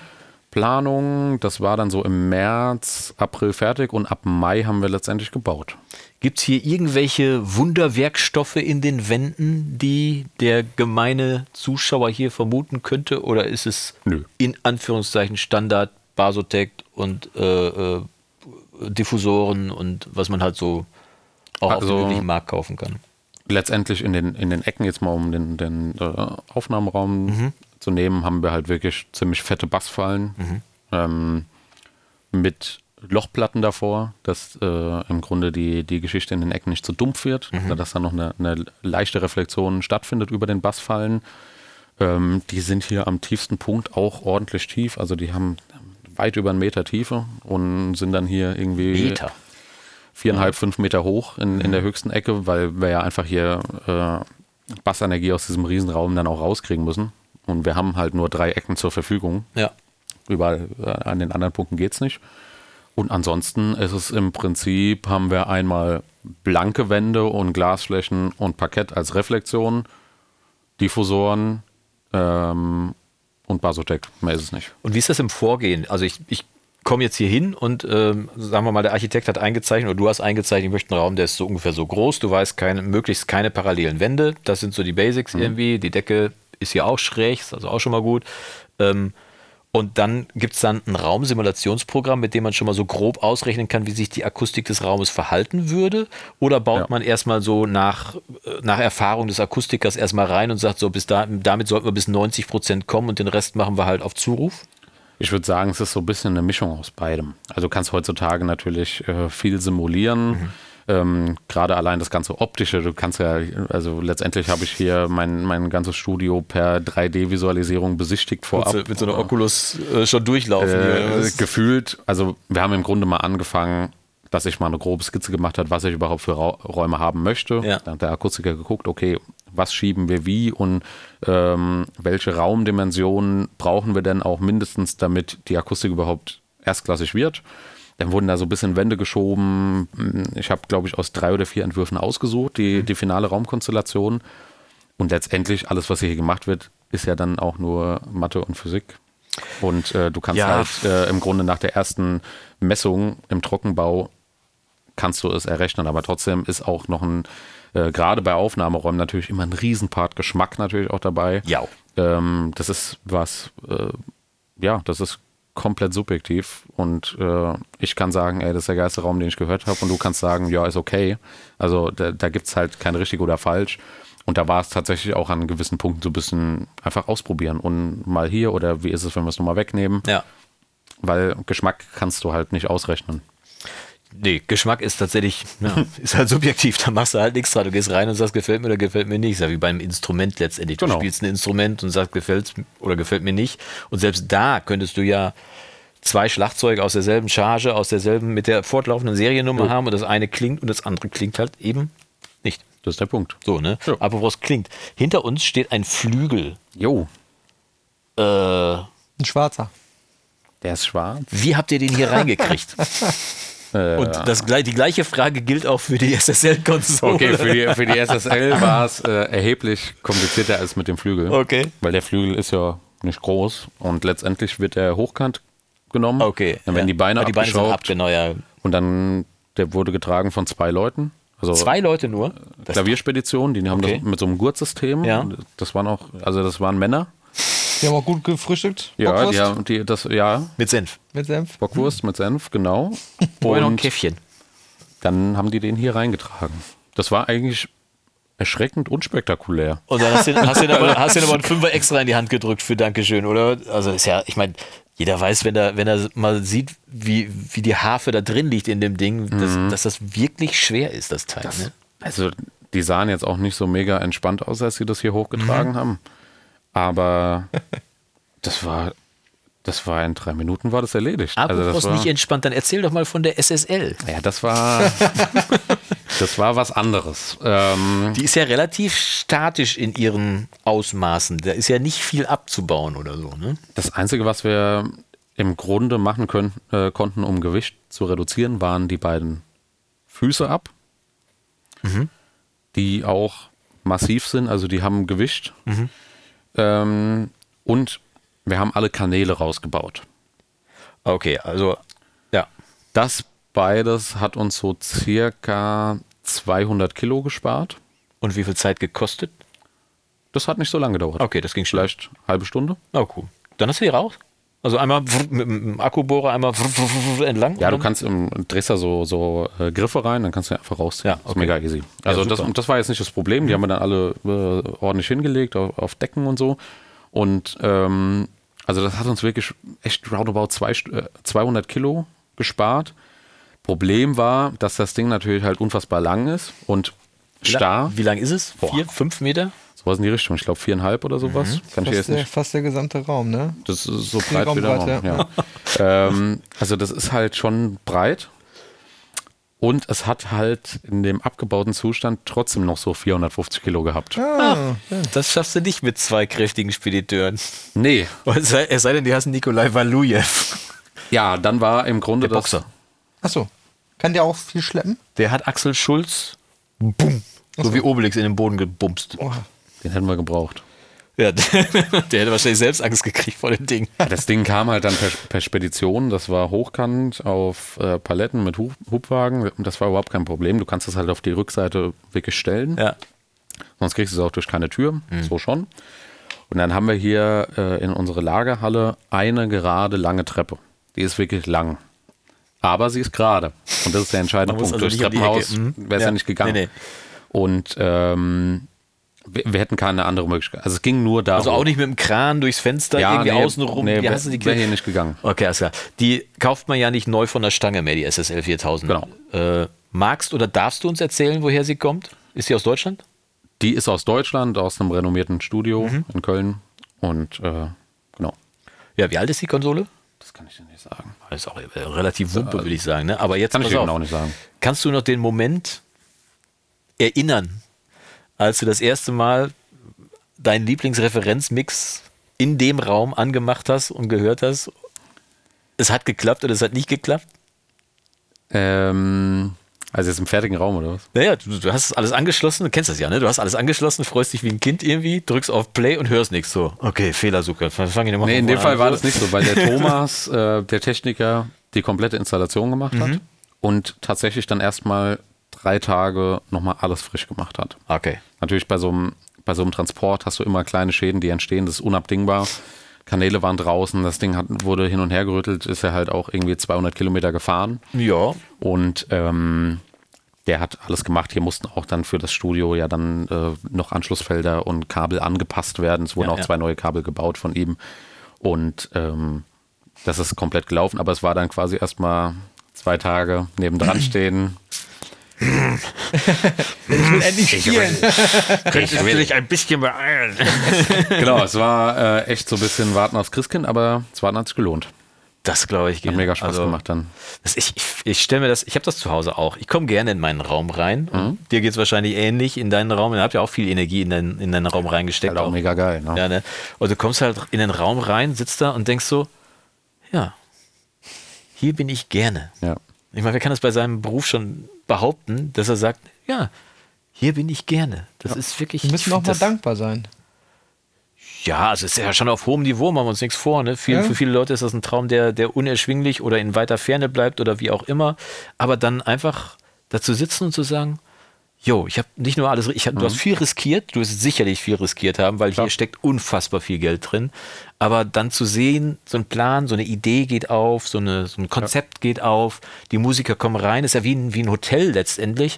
Planung, das war dann so im März, April fertig und ab Mai haben wir letztendlich gebaut. Gibt es hier irgendwelche Wunderwerkstoffe in den Wänden, die der gemeine Zuschauer hier vermuten könnte? Oder ist es Nö. in Anführungszeichen Standard, Basotec und äh, äh, Diffusoren und was man halt so auch auf Also- dem üblichen Markt kaufen kann? letztendlich in den, in den Ecken, jetzt mal um den, den äh, Aufnahmeraum Mhm. Zu nehmen, haben wir halt wirklich ziemlich fette Bassfallen Mhm. ähm, mit Lochplatten davor, dass äh, im Grunde die, die Geschichte in den Ecken nicht zu dumpf wird, Mhm. dass da noch eine, eine leichte Reflexion stattfindet über den Bassfallen. Ähm, die sind hier am tiefsten Punkt auch ordentlich tief, also die haben weit über einen Meter Tiefe und sind dann hier irgendwie Meter. viereinhalb, fünf Meter hoch in, in der höchsten Ecke, weil wir ja einfach hier äh, Bassenergie aus diesem Riesenraum dann auch rauskriegen müssen. Und wir haben halt nur drei Ecken zur Verfügung. Ja. Überall äh, an den anderen Punkten geht es nicht. Und ansonsten ist es im Prinzip, haben wir einmal blanke Wände und Glasflächen und Parkett als Reflexion, Diffusoren ähm, und Basotec. Mehr ist es nicht. Und wie ist das im Vorgehen? Also ich, ich komme jetzt hier hin und ähm, sagen wir mal, der Architekt hat eingezeichnet oder du hast eingezeichnet, ich möchte einen Raum, der ist so ungefähr so groß, du weißt keine, möglichst keine parallelen Wände, das sind so die Basics irgendwie, die Decke ist hier auch schräg, ist also auch schon mal gut. Ähm, und dann gibt es dann ein Raumsimulationsprogramm, mit dem man schon mal so grob ausrechnen kann, wie sich die Akustik des Raumes verhalten würde? Oder baut Ja. man erstmal so nach, äh, nach Erfahrung des Akustikers erstmal rein und sagt so, bis da, damit sollten wir bis 90 Prozent kommen und den Rest machen wir halt auf Zuruf? Ich würde sagen, es ist so ein bisschen eine Mischung aus beidem. Also du kannst heutzutage natürlich äh, viel simulieren. Ähm, Gerade allein das ganze Optische, du kannst ja, also letztendlich habe ich hier mein, mein ganzes Studio per 3D-Visualisierung besichtigt vorab. mit so einer Oculus äh, schon durchlaufen. äh, gefühlt, also wir haben im Grunde mal angefangen, dass ich mal eine grobe Skizze gemacht habe, was ich überhaupt für Ra Räume haben möchte. Ja. Dann hat der Akustiker geguckt, okay, was schieben wir wie und ähm, welche Raumdimensionen brauchen wir denn auch mindestens, damit die Akustik überhaupt erstklassig wird. Dann wurden da so ein bisschen Wände geschoben. Ich habe, glaube ich, aus drei oder vier Entwürfen ausgesucht, die, die finale Raumkonstellation. Und letztendlich alles, was hier gemacht wird, ist ja dann auch nur Mathe und Physik. Und äh, du kannst Ja. halt äh, im Grunde nach der ersten Messung im Trockenbau kannst du es errechnen, aber trotzdem ist auch noch ein, äh, gerade bei Aufnahmeräumen natürlich immer ein Riesenpart Geschmack natürlich auch dabei. Ja. Ähm, das ist was, äh, ja, das ist komplett subjektiv und äh, ich kann sagen, ey, das ist der geilste Raum, den ich gehört habe und du kannst sagen, ja, ist okay. Also da, da gibt es halt kein richtig oder falsch. Und da war es tatsächlich auch an gewissen Punkten so ein bisschen einfach ausprobieren und mal hier oder wie ist es, wenn wir es nochmal wegnehmen, Ja. weil Geschmack kannst du halt nicht ausrechnen. Nee, Geschmack ist tatsächlich, ja, ist halt subjektiv. Da machst du halt nichts dran. Du gehst rein und sagst, gefällt mir oder gefällt mir nicht. Ist ja wie beim Instrument letztendlich. Du Genau. spielst ein Instrument und sagst, gefällt oder gefällt mir nicht. Und selbst da könntest du ja zwei Schlagzeuge aus derselben Charge, aus derselben, mit der fortlaufenden Seriennummer haben und das eine klingt und das andere klingt halt eben nicht. Das ist der Punkt. So, ne? Ja. Apropos klingt. Hinter uns steht ein Flügel. Jo, Äh, Ein schwarzer. der ist schwarz. wie habt ihr den hier reingekriegt? Äh, Und das, die gleiche Frage gilt auch für die SSL-Konsole. Okay, für die, für die SSL war es äh, erheblich komplizierter als mit dem Flügel. Okay. Weil der Flügel ist ja nicht groß und letztendlich wird der hochkant genommen. Okay. Dann werden ja. die Beine Aber die Beine sind ja. und dann, der wurde getragen von zwei Leuten. Also Zwei Leute nur? Das Klavierspedition, die haben Okay. das mit so einem Gurtsystem. Ja. Das waren auch, also das waren Männer. Die haben auch gut gefrühstückt. Ja, Bockwurst die haben die, das, ja, mit Senf. mit Senf. Bockwurst mit Senf, genau. Vorher noch ein Und Käffchen. dann haben die den hier reingetragen. Das war eigentlich erschreckend unspektakulär. Und dann hast du, hast du, aber, hast du aber einen Fünfer extra in die Hand gedrückt für Dankeschön, oder? Also ist ja, ich meine, jeder weiß, wenn er, wenn er mal sieht, wie, wie die Harfe da drin liegt in dem Ding, dass, dass das wirklich schwer ist, das Teil. ne? Also, die sahen jetzt auch nicht so mega entspannt aus, als sie das hier hochgetragen Mhm. haben. Aber das war, das war in drei Minuten war das erledigt. Apropos also das war, nicht entspannt, dann erzähl doch mal von der SSL. ja, das war, das war was anderes. Ähm, Die ist ja relativ statisch in ihren Ausmaßen. Da ist ja nicht viel abzubauen oder so, ne? das Einzige, was wir im Grunde machen können, äh, konnten, um Gewicht zu reduzieren, waren die beiden Füße ab, die auch massiv sind, also die haben Gewicht. Ähm, und wir haben alle Kanäle rausgebaut. Okay, also, ja. Das beides hat uns so circa 200 Kilo gespart. Und wie viel Zeit gekostet? Das hat nicht so lange gedauert. Okay, das ging. Vielleicht halbe Stunde. Oh, cool. Dann hast du die raus? Also einmal mit dem Akkubohrer einmal entlang? Ja, du kannst im drehst da so, so äh, Griffe rein, dann kannst du einfach rausziehen. Ja, Das ist okay. mega easy. Also das, super. und das war jetzt nicht das Problem. Die haben wir dann alle äh, ordentlich hingelegt auf, auf Decken und so. Und ähm, also das hat uns wirklich echt roundabout zwei, äh, 200 Kilo gespart. Problem war, dass das Ding natürlich halt unfassbar lang ist und starr. Wie lang ist es? Vier, fünf Meter? Sowas in die Richtung. Ich glaube viereinhalb oder sowas. Kann ich Fast jetzt der, nicht. fast der gesamte Raum, ne? Das ist so breit wie der Raum. Ja. ähm, also das ist halt schon breit. Und es hat halt in dem abgebauten Zustand trotzdem noch so 450 Kilo gehabt. Ah, Das schaffst du nicht mit zwei kräftigen Spediteuren. Nee. Es sei, es sei denn, die heißen Nikolai Valujew. Ja, dann war im Grunde Der das. Boxer. Achso. Kann der auch viel schleppen? Der hat Axel Schulz, bumm, so wie Obelix in den Boden gebumst. Oh, Den hätten wir gebraucht. Ja, der, der hätte wahrscheinlich selbst Angst gekriegt vor dem Ding. Das Ding kam halt dann per, per Spedition. Das war hochkant auf äh, Paletten mit Hub, Hubwagen. Das war überhaupt kein Problem. Du kannst das halt auf die Rückseite wirklich stellen. Ja. Sonst kriegst du es auch durch keine Tür. So schon. Und dann haben wir hier äh, in unsere Lagerhalle eine gerade lange Treppe. Die ist wirklich lang. Aber sie ist gerade. Und das ist der entscheidende Punkt. also Durchs Treppenhaus. Mhm. wäre es ja. Ja. nicht gegangen. Nee, nee. Und ähm, wir, wir hätten keine andere Möglichkeit. Also es ging nur darum. Also auch nicht mit dem Kran durchs Fenster ja, irgendwie nee, außenrum. Nee, wäre du die wär hier nicht gegangen. Okay, alles klar. Die kauft man ja nicht neu von der Stange mehr, die SSL 4000. Genau. Äh, magst oder darfst du uns erzählen, woher sie kommt? Ist sie aus Deutschland? Die ist aus Deutschland, aus einem renommierten Studio Mhm. in Köln. Und äh, genau. Ja, wie alt ist die Konsole? Das kann ich dir nicht sagen. Das ist auch äh, relativ wumpe, würde ich sagen. Ne? Aber jetzt Kann ich dir auf. genau nicht sagen. Kannst du noch den Moment erinnern, als du das erste Mal deinen Lieblingsreferenzmix in dem Raum angemacht hast und gehört hast? Es hat geklappt oder es hat nicht geklappt? Ähm, Also jetzt im fertigen Raum oder was? Naja, du, du hast alles angeschlossen, du kennst das ja, ne? Du hast alles angeschlossen, freust dich wie ein Kind irgendwie, drückst auf Play und hörst nichts so. Okay, Fehlersuche. Fange ich Nee, in dem Fall war an. das nicht so, weil der Thomas, äh, der Techniker, die komplette Installation gemacht Mhm. hat und tatsächlich dann erstmal drei Tage nochmal alles frisch gemacht hat. Okay. Natürlich bei so einem, bei so einem Transport hast du immer kleine Schäden, die entstehen, das ist unabdingbar. Kanäle waren draußen, das Ding hat, wurde hin und her gerüttelt, ist er halt auch irgendwie 200 Kilometer gefahren Ja. und ähm, der hat alles gemacht. Hier mussten auch dann für das Studio ja dann äh, noch Anschlussfelder und Kabel angepasst werden. Es wurden Ja, auch ja. zwei neue Kabel gebaut von ihm und ähm, das ist komplett gelaufen, aber es war dann quasi erstmal zwei Tage nebendran stehen. Ich will endlich spielen. Ich will dich ein bisschen beeilen. genau, es war äh, echt so ein bisschen Warten aufs Christkind, aber es Warten hat sich gelohnt. Das glaube ich. Hat gerne. mega Spaß Also, gemacht dann. Das, ich ich, ich stelle mir das, ich habe das zu Hause auch. Ich komme gerne in meinen Raum rein. Mhm. Dir geht es wahrscheinlich ähnlich in deinen Raum. Ihr habt ja auch viel Energie in deinen, in deinen Raum reingesteckt. Halt auch mega geil. Ne? Ja, ne? Und du kommst halt in den Raum rein, sitzt da und denkst so, ja, hier bin ich gerne. Ja. Ich meine, wer kann das bei seinem Beruf schon behaupten, dass er sagt, ja, hier bin ich gerne. Das ist wirklich. Wir müssen auch mal dankbar sein. Ja, also es ist ja schon auf hohem Niveau, machen wir uns nichts vor. Ne? Viel, Ja. Für viele Leute ist das ein Traum, der, der unerschwinglich oder in weiter Ferne bleibt oder wie auch immer. Aber dann einfach dazu sitzen und zu sagen, Jo, ich habe nicht nur alles, ich hab, du hast viel riskiert, du wirst sicherlich viel riskiert haben, weil hier steckt unfassbar viel Geld drin. Aber dann zu sehen, so ein Plan, so eine Idee geht auf, so, eine, so ein Konzept geht auf, die Musiker kommen rein, ist ja wie ein, wie ein Hotel letztendlich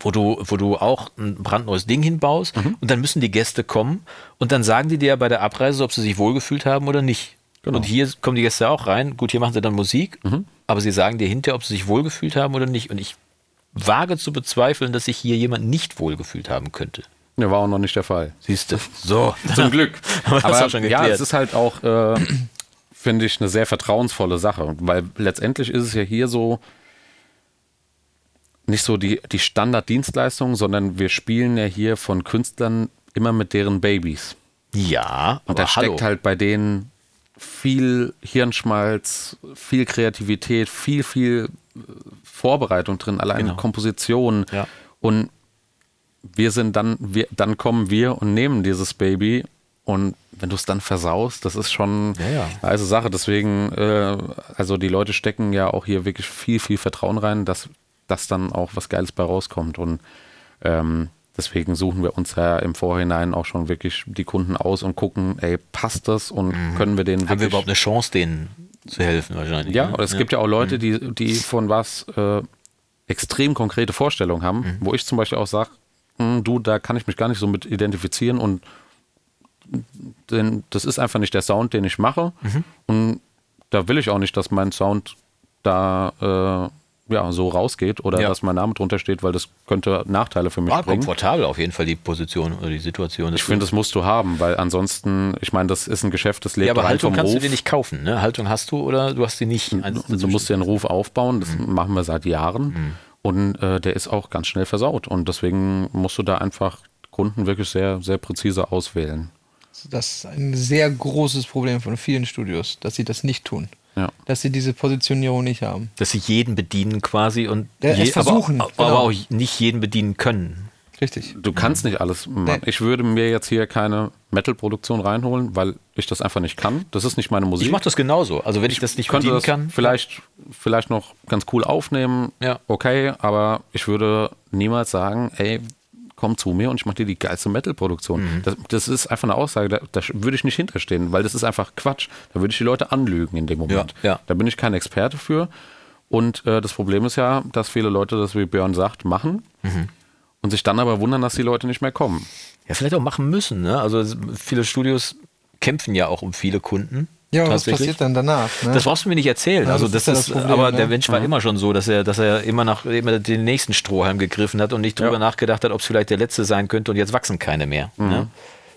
wo du, wo du auch ein brandneues Ding hinbaust und dann müssen die Gäste kommen und dann sagen die dir bei der Abreise, ob sie sich wohlgefühlt haben oder nicht. Und hier kommen die Gäste auch rein. Gut, hier machen sie dann Musik, aber sie sagen dir hinterher, ob sie sich wohlgefühlt haben oder nicht. Und ich wage zu bezweifeln, dass sich hier jemand nicht wohlgefühlt haben könnte. Ne, war auch noch nicht der Fall. Siehst du? So. Zum Glück. Aber ja, es ist halt auch, äh, finde ich, eine sehr vertrauensvolle Sache. Weil letztendlich ist es ja hier so, nicht so die, die Standarddienstleistung, sondern wir spielen ja hier von Künstlern immer mit deren Babys. Ja, Und aber da steckt hallo. halt bei denen viel Hirnschmalz, viel Kreativität, viel, viel äh, Vorbereitung drin, allein Genau. Komposition. Ja. Und wir sind dann, wir, dann kommen wir und nehmen dieses Baby. Und wenn du es dann versaust, das ist schon Ja, ja. eine heiße Sache. Deswegen, äh, also die Leute stecken ja auch hier wirklich viel, viel Vertrauen rein, dass, dass dann auch was Geiles bei rauskommt. Und ähm, deswegen suchen wir uns ja im Vorhinein auch schon wirklich die Kunden aus und gucken, ey, passt das und können wir denen Mhm. Haben wir überhaupt eine Chance, denen zu helfen wahrscheinlich? ja, ne? es gibt ja auch Leute, die, die von was äh, extrem konkrete Vorstellungen haben, Mhm. wo ich zum Beispiel auch sage, du, da kann ich mich gar nicht so mit identifizieren und denn das ist einfach nicht der Sound, den ich mache. Mhm. Und da will ich auch nicht, dass mein Sound da äh, ja, so rausgeht oder Ja. dass mein Name drunter steht, weil das könnte Nachteile für mich War bringen. komfortabel auf jeden Fall die Position oder die Situation. Ich finde, das musst du haben, weil ansonsten, ich meine, das ist ein Geschäft, das lebt ja, aber Haltung vom kannst Ruf. du dir nicht kaufen. Ne? Haltung hast du oder du hast sie nicht. Du, du musst dir einen Ruf aufbauen, das machen wir seit Jahren und äh, der ist auch ganz schnell versaut und deswegen musst du da einfach Kunden wirklich sehr, sehr präzise auswählen. Das ist ein sehr großes Problem von vielen Studios, dass sie das nicht tun. Ja. Dass sie diese Positionierung nicht haben. dass sie jeden bedienen quasi und Ja, es versuchen, aber, aber genau. auch nicht jeden bedienen können. Richtig. Du kannst nicht alles machen. Nee. Ich würde mir jetzt hier keine Metal-Produktion reinholen, weil ich das einfach nicht kann. Das ist nicht meine Musik. Ich mache das genauso. Also wenn ich, das nicht könnte das kann, vielleicht, vielleicht noch ganz cool aufnehmen. Ja. Okay, aber ich würde niemals sagen, ey, komm zu mir und ich mache dir die geilste Metal-Produktion. Mhm. Das, das ist einfach eine Aussage, da, da würde ich nicht hinterstehen, weil das ist einfach Quatsch. Da würde ich die Leute anlügen in dem Moment. Ja, ja. Da bin ich kein Experte für. Und äh, das Problem ist ja, dass viele Leute das, wie Björn sagt, machen Mhm. Und sich dann aber wundern, dass die Leute nicht mehr kommen. ja, vielleicht auch machen müssen. Ne? Also viele Studios kämpfen ja auch um viele Kunden. Ja, und was passiert dann danach? Ne? Das brauchst du mir nicht erzählen. Ja, also das das, ist ja das Problem, aber ne? der Mensch war immer schon so, dass er, dass er immer nach immer den nächsten Strohhalm gegriffen hat und nicht drüber Ja. nachgedacht hat, ob es vielleicht der letzte sein könnte und jetzt wachsen keine mehr. Ne?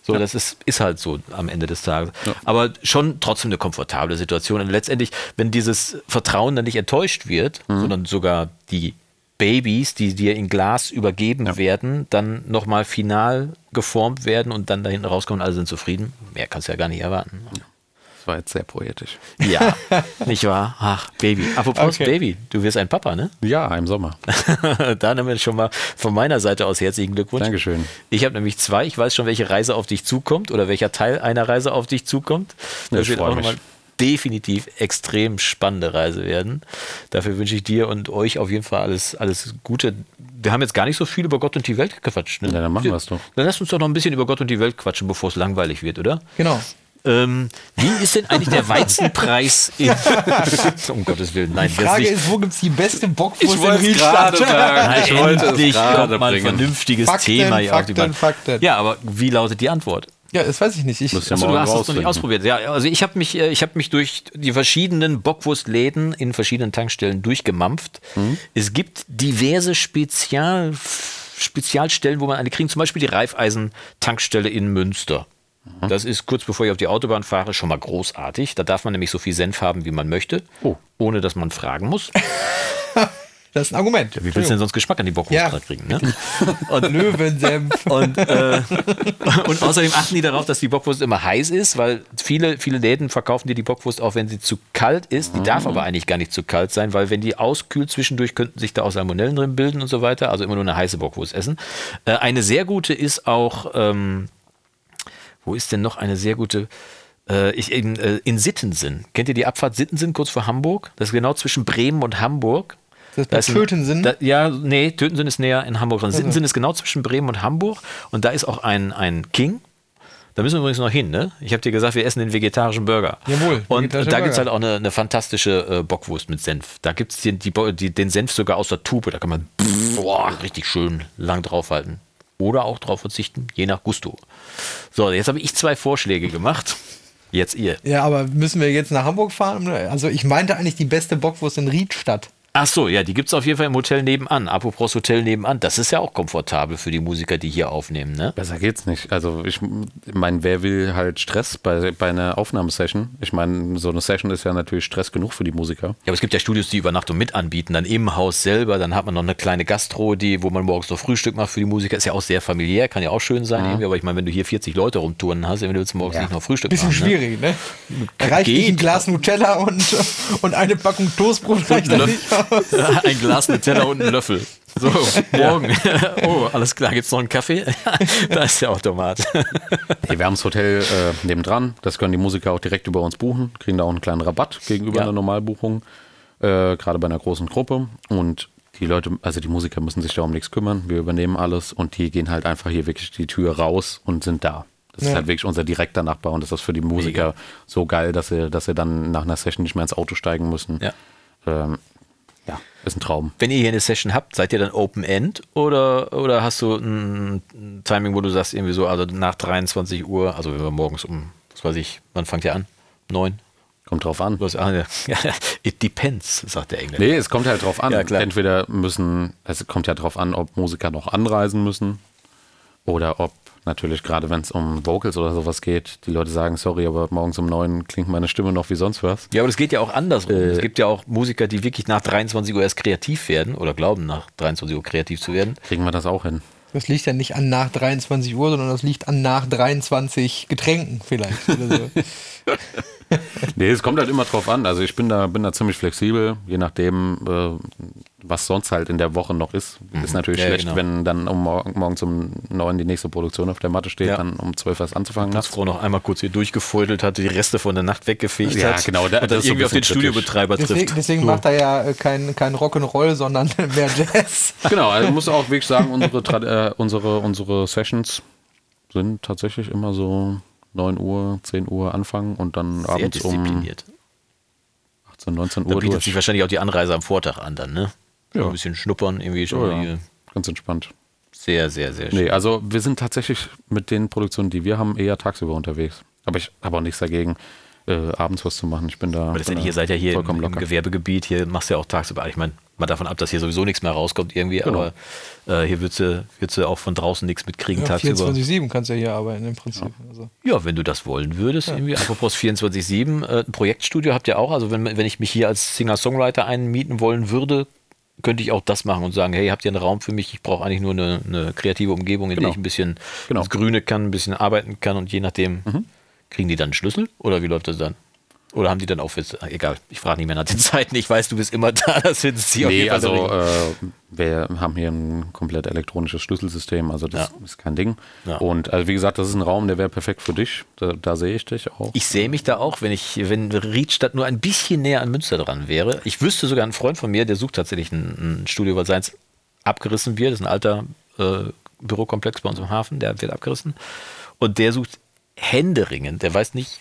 So, das ist, ist halt so am Ende des Tages. Aber schon trotzdem eine komfortable Situation. Und letztendlich, wenn dieses Vertrauen dann nicht enttäuscht wird, sondern sogar die Babys, die dir in Glas übergeben werden, dann nochmal final geformt werden und dann da hinten rauskommen, alle sind zufrieden. Mehr kannst du ja gar nicht erwarten. Das war jetzt sehr poetisch. Ja, nicht wahr? Ach, Baby. Apropos Okay. Baby, du wirst ein Papa, ne? Ja, im Sommer. da nehmen wir schon mal von meiner Seite aus herzlichen Glückwunsch. Dankeschön. Ich habe nämlich zwei. Ich weiß schon, welche Reise auf dich zukommt oder welcher Teil einer Reise auf dich zukommt. Ja, Das ich wird freu auch mich. nochmal definitiv extrem spannende Reise werden. Dafür wünsche ich dir und euch auf jeden Fall alles, alles Gute. Wir haben jetzt gar nicht so viel über Gott und die Welt gequatscht. Ne? Ja, dann machen wir's doch. Dann lass uns doch noch ein bisschen über Gott und die Welt quatschen, bevor es langweilig wird, oder? Genau. Ähm, wie ist denn eigentlich der Weizenpreis in. um Gottes Willen, nein, Die das Frage ist, wo gibt es die beste Bockwurst in wollte es Riedstadt? sagen. Ich wollte es Endlich gerade kommt mal ein vernünftiges Fakten, Thema hier auf die Fakten. Fakten. Ja, aber wie lautet die Antwort? Ja, das weiß ich nicht. Ich, Achso, du hast es noch nicht ausprobiert. Ja, also ich habe mich, äh, ich habe mich durch die verschiedenen Bockwurstläden in verschiedenen Tankstellen durchgemampft. Mhm. Es gibt diverse Spezial, Spezialstellen, wo man eine kriegen. Zum Beispiel die Raiffeisen-Tankstelle in Münster. Mhm. Das ist kurz bevor ich auf die Autobahn fahre schon mal großartig. Da darf man nämlich so viel Senf haben, wie man möchte, Oh. ohne dass man fragen muss. das ist ein Argument. Wie willst du denn sonst Geschmack an die Bockwurst Ja. kriegen? Ne? Und Löwensenf. Und, äh, und außerdem achten die darauf, dass die Bockwurst immer heiß ist, weil viele, viele Läden verkaufen dir die Bockwurst auch, wenn sie zu kalt ist. Die darf aber eigentlich gar nicht zu kalt sein, weil wenn die auskühlt zwischendurch, könnten sich da auch Salmonellen drin bilden und so weiter. Also immer nur eine heiße Bockwurst essen. Äh, eine sehr gute ist auch, ähm, wo ist denn noch eine sehr gute? Äh, ich, in, äh, in Sittensen. Kennt ihr die Abfahrt Sittensen kurz vor Hamburg? Das ist genau zwischen Bremen und Hamburg. Das Da bei ist ein-? Da, ja, nee, Tötensen ist näher in Hamburg dran. Sittensen ist genau zwischen Bremen und Hamburg. Und da ist auch ein, ein King. Da müssen wir übrigens noch hin, ne? Ich habe dir gesagt, wir essen den vegetarischen Burger. Jawohl, Und da gibt es halt auch eine, eine fantastische äh, Bockwurst mit Senf. Da gibt es den, die, die, den Senf sogar aus der Tube. Da kann man boah, richtig schön lang draufhalten. Oder auch drauf verzichten, je nach Gusto. So, jetzt habe ich zwei Vorschläge gemacht. Jetzt ihr. Ja, aber müssen wir jetzt nach Hamburg fahren? Also ich meinte eigentlich die beste Bockwurst in Riedstadt. Ach so, ja, die gibt es auf jeden Fall im Hotel nebenan. Apropos Hotel nebenan, das ist ja auch komfortabel für die Musiker, die hier aufnehmen, ne? Besser geht's nicht. Also ich meine, wer will halt Stress bei, bei einer Aufnahmesession? Ich meine, so eine Session ist ja natürlich Stress genug für die Musiker. Ja, aber es gibt ja Studios, die Übernachtung mit anbieten, dann im Haus selber, dann hat man noch eine kleine Gastro, die, wo man morgens noch Frühstück macht für die Musiker. Ist ja auch sehr familiär, kann ja auch schön sein, irgendwie, aber ich meine, wenn du hier 40 Leute rumtouren hast, dann willst du morgens nicht noch Frühstück Bisschen machen. schwierig, ne? Reicht nicht ein. Glas Nutella und, und eine Packung Toastbrot reicht ein da nicht. Ne? Ein Glas mit Teller und einen Löffel. So, morgen. Oh, alles klar, gibt's noch einen Kaffee? da ist der Automat. Nee, wir haben das Hotel äh, nebendran. Das können die Musiker auch direkt über uns buchen. Kriegen da auch einen kleinen Rabatt gegenüber Ja. einer Normalbuchung. Äh, Gerade bei einer großen Gruppe. Und die Leute, also die Musiker müssen sich da um nichts kümmern. Wir übernehmen alles und die gehen halt einfach hier wirklich die Tür raus und sind da. Das ist Ja. halt wirklich unser direkter Nachbar und das ist für die Musiker so geil, dass sie, dass sie dann nach einer Session nicht mehr ins Auto steigen müssen. Ja. Ähm, ja, ist ein Traum. Wenn ihr hier eine Session habt, seid ihr dann Open End oder, oder hast du ein, Timing, wo du sagst, irgendwie so, also nach 23 Uhr, also wenn wir morgens um, was weiß ich, wann fangt ihr an? Neun? Kommt drauf an. Hast, ah, ja, it depends, sagt der Engländer. Nee, es kommt halt drauf an. Ja, klar. Entweder müssen, es kommt ja drauf an, ob Musiker noch anreisen müssen oder ob natürlich gerade wenn es um Vocals oder sowas geht, die Leute sagen, sorry, aber morgens um neun klingt meine Stimme noch wie sonst was. Ja, aber das geht ja auch andersrum. Äh. es gibt ja auch Musiker, die wirklich nach 23 Uhr erst kreativ werden oder glauben, nach 23 Uhr kreativ zu werden. Kriegen wir das auch hin. Das liegt ja nicht an nach 23 Uhr, sondern das liegt an nach 23 Getränken vielleicht. Oder so. Nee, es kommt halt immer drauf an. Also ich bin da, bin da ziemlich flexibel, je nachdem, äh, was sonst halt in der Woche noch ist. Ist natürlich Ja, schlecht, genau. wenn dann um morgen, morgens um neun die nächste Produktion auf der Matte steht, Ja. dann um zwölf was anzufangen. dass nachts. Frau noch einmal kurz hier durchgefeudelt hat, die Reste von der Nacht weggefegt Ja, hat. genau, da- und dann das ist so irgendwie auf den. Studiobetreiber Deswegen, trifft. deswegen macht er ja äh, kein, kein Rock'n'Roll, sondern mehr Jazz. Genau, also ich muss auch wirklich sagen, unsere, äh, unsere, unsere Sessions sind tatsächlich immer so 9 Uhr, 10 Uhr anfangen und dann Sehr abends um diszipliniert. 18, 19 Da Uhr bietet durch. sich wahrscheinlich auch die Anreise am Vortag an dann, ne? Ja. Ein bisschen schnuppern, irgendwie schon Ja, ja. Ganz entspannt. Sehr, sehr, sehr schön. Nee, also wir sind tatsächlich mit den Produktionen, die wir haben, eher tagsüber unterwegs. Aber ich habe auch nichts dagegen, äh, abends was zu machen. Ich bin da. Aber bin letztendlich, da ihr seid ja hier im, vollkommen im. Gewerbegebiet, hier machst du ja auch tagsüber. Ich meine, mal davon ab, dass hier sowieso nichts mehr rauskommt irgendwie, Genau. aber äh, hier würdest du, würdest du auch von draußen nichts mitkriegen Ja, tagsüber. 24-7 kannst du ja hier arbeiten im Prinzip. Also. Ja, wenn du das wollen würdest, irgendwie. Apropos 24-7, äh, ein Projektstudio habt ihr auch. Also, wenn, wenn ich mich hier als Singer-Songwriter einmieten wollen würde, könnte ich auch das machen und sagen: Hey, habt ihr einen Raum für mich? Ich brauche eigentlich nur eine, eine kreative Umgebung, in Genau. der ich ein bisschen Genau. ins Grüne kann, ein bisschen arbeiten kann und je nachdem kriegen die dann einen Schlüssel oder wie läuft das dann? Oder haben die dann auch, Witze? egal, ich frage nicht mehr nach den Zeiten, ich weiß, du bist immer da, das finden sie auf Nee, jeden Fall also äh, wir haben hier ein komplett elektronisches Schlüsselsystem, also das Ja. ist kein Ding. Ja. Und also wie gesagt, das ist ein Raum, der wäre perfekt für dich. Da, da sehe ich dich auch. Ich sehe mich da auch, wenn ich, wenn Riedstadt nur ein bisschen näher an Münster dran wäre. Ich wüsste sogar einen Freund von mir, der sucht tatsächlich ein, ein Studio, weil seins abgerissen wird. Das ist ein alter äh, Bürokomplex bei uns im Hafen, der wird abgerissen. Und der sucht händeringend, der weiß nicht,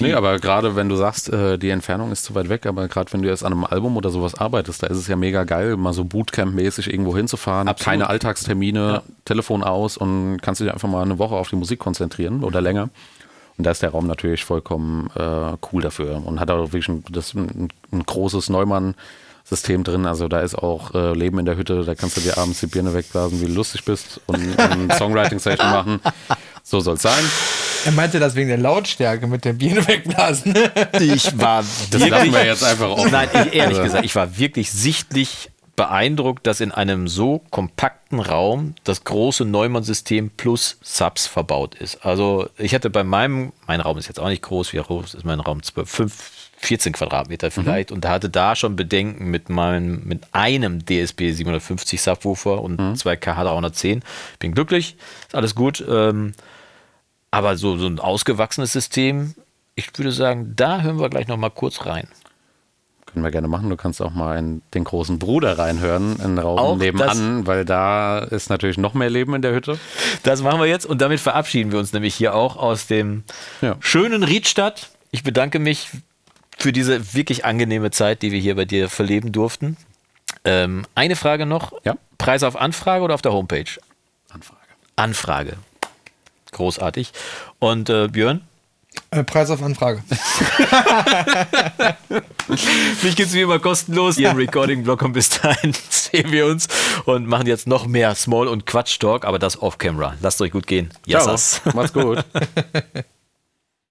Nee, aber gerade wenn du sagst, äh, die Entfernung ist zu weit weg, aber gerade wenn du jetzt an einem Album oder sowas arbeitest, da ist es ja mega geil, mal so Bootcamp-mäßig irgendwo hinzufahren, Absolut. keine Alltagstermine, Telefon aus und kannst dich einfach mal eine Woche auf die Musik konzentrieren oder länger. Und da ist der Raum natürlich vollkommen äh, cool dafür und hat auch wirklich ein, das, ein, ein großes Neumann-System drin. Also da ist auch äh, Leben in der Hütte, da kannst du dir abends die Birne wegblasen, wie du lustig bist und eine Songwriting-Session machen. So soll es sein. Er meinte das wegen der Lautstärke mit der Biene wegblasen. ich war Das lassen wir jetzt einfach offen. Nein, ich, ehrlich Also- gesagt, ich war wirklich sichtlich beeindruckt, dass in einem so kompakten Raum das große Neumann-System plus Subs verbaut ist. Also ich hatte bei meinem, mein Raum ist jetzt auch nicht groß, wie groß ist mein Raum? 12, 5, 14 Quadratmeter vielleicht und hatte da schon Bedenken mit meinem, mit einem DSB 750 Subwoofer und zwei KH 310. Bin glücklich, ist alles gut. Ähm, aber so, so ein ausgewachsenes System, ich würde sagen, da hören wir gleich noch mal kurz rein. Können wir gerne machen. Du kannst auch mal in den großen Bruder reinhören, in den Raum Auch nebenan, weil da ist natürlich noch mehr Leben in der Hütte. Das machen wir jetzt und damit verabschieden wir uns nämlich hier auch aus dem Ja. schönen Riedstadt. Ich bedanke mich für diese wirklich angenehme Zeit, die wir hier bei dir verleben durften. Ähm, eine Frage noch. Ja. Preis auf Anfrage oder auf der Homepage? Anfrage. Anfrage. Großartig. Und äh, Björn? Äh, Preis auf Anfrage. Mich gibt's wie immer kostenlos hier im Recording-Blog und bis dahin sehen wir uns und machen jetzt noch mehr Small- und Quatsch-Talk, aber das off-camera. Lasst euch gut gehen. Ciao. Yassas. Macht's gut.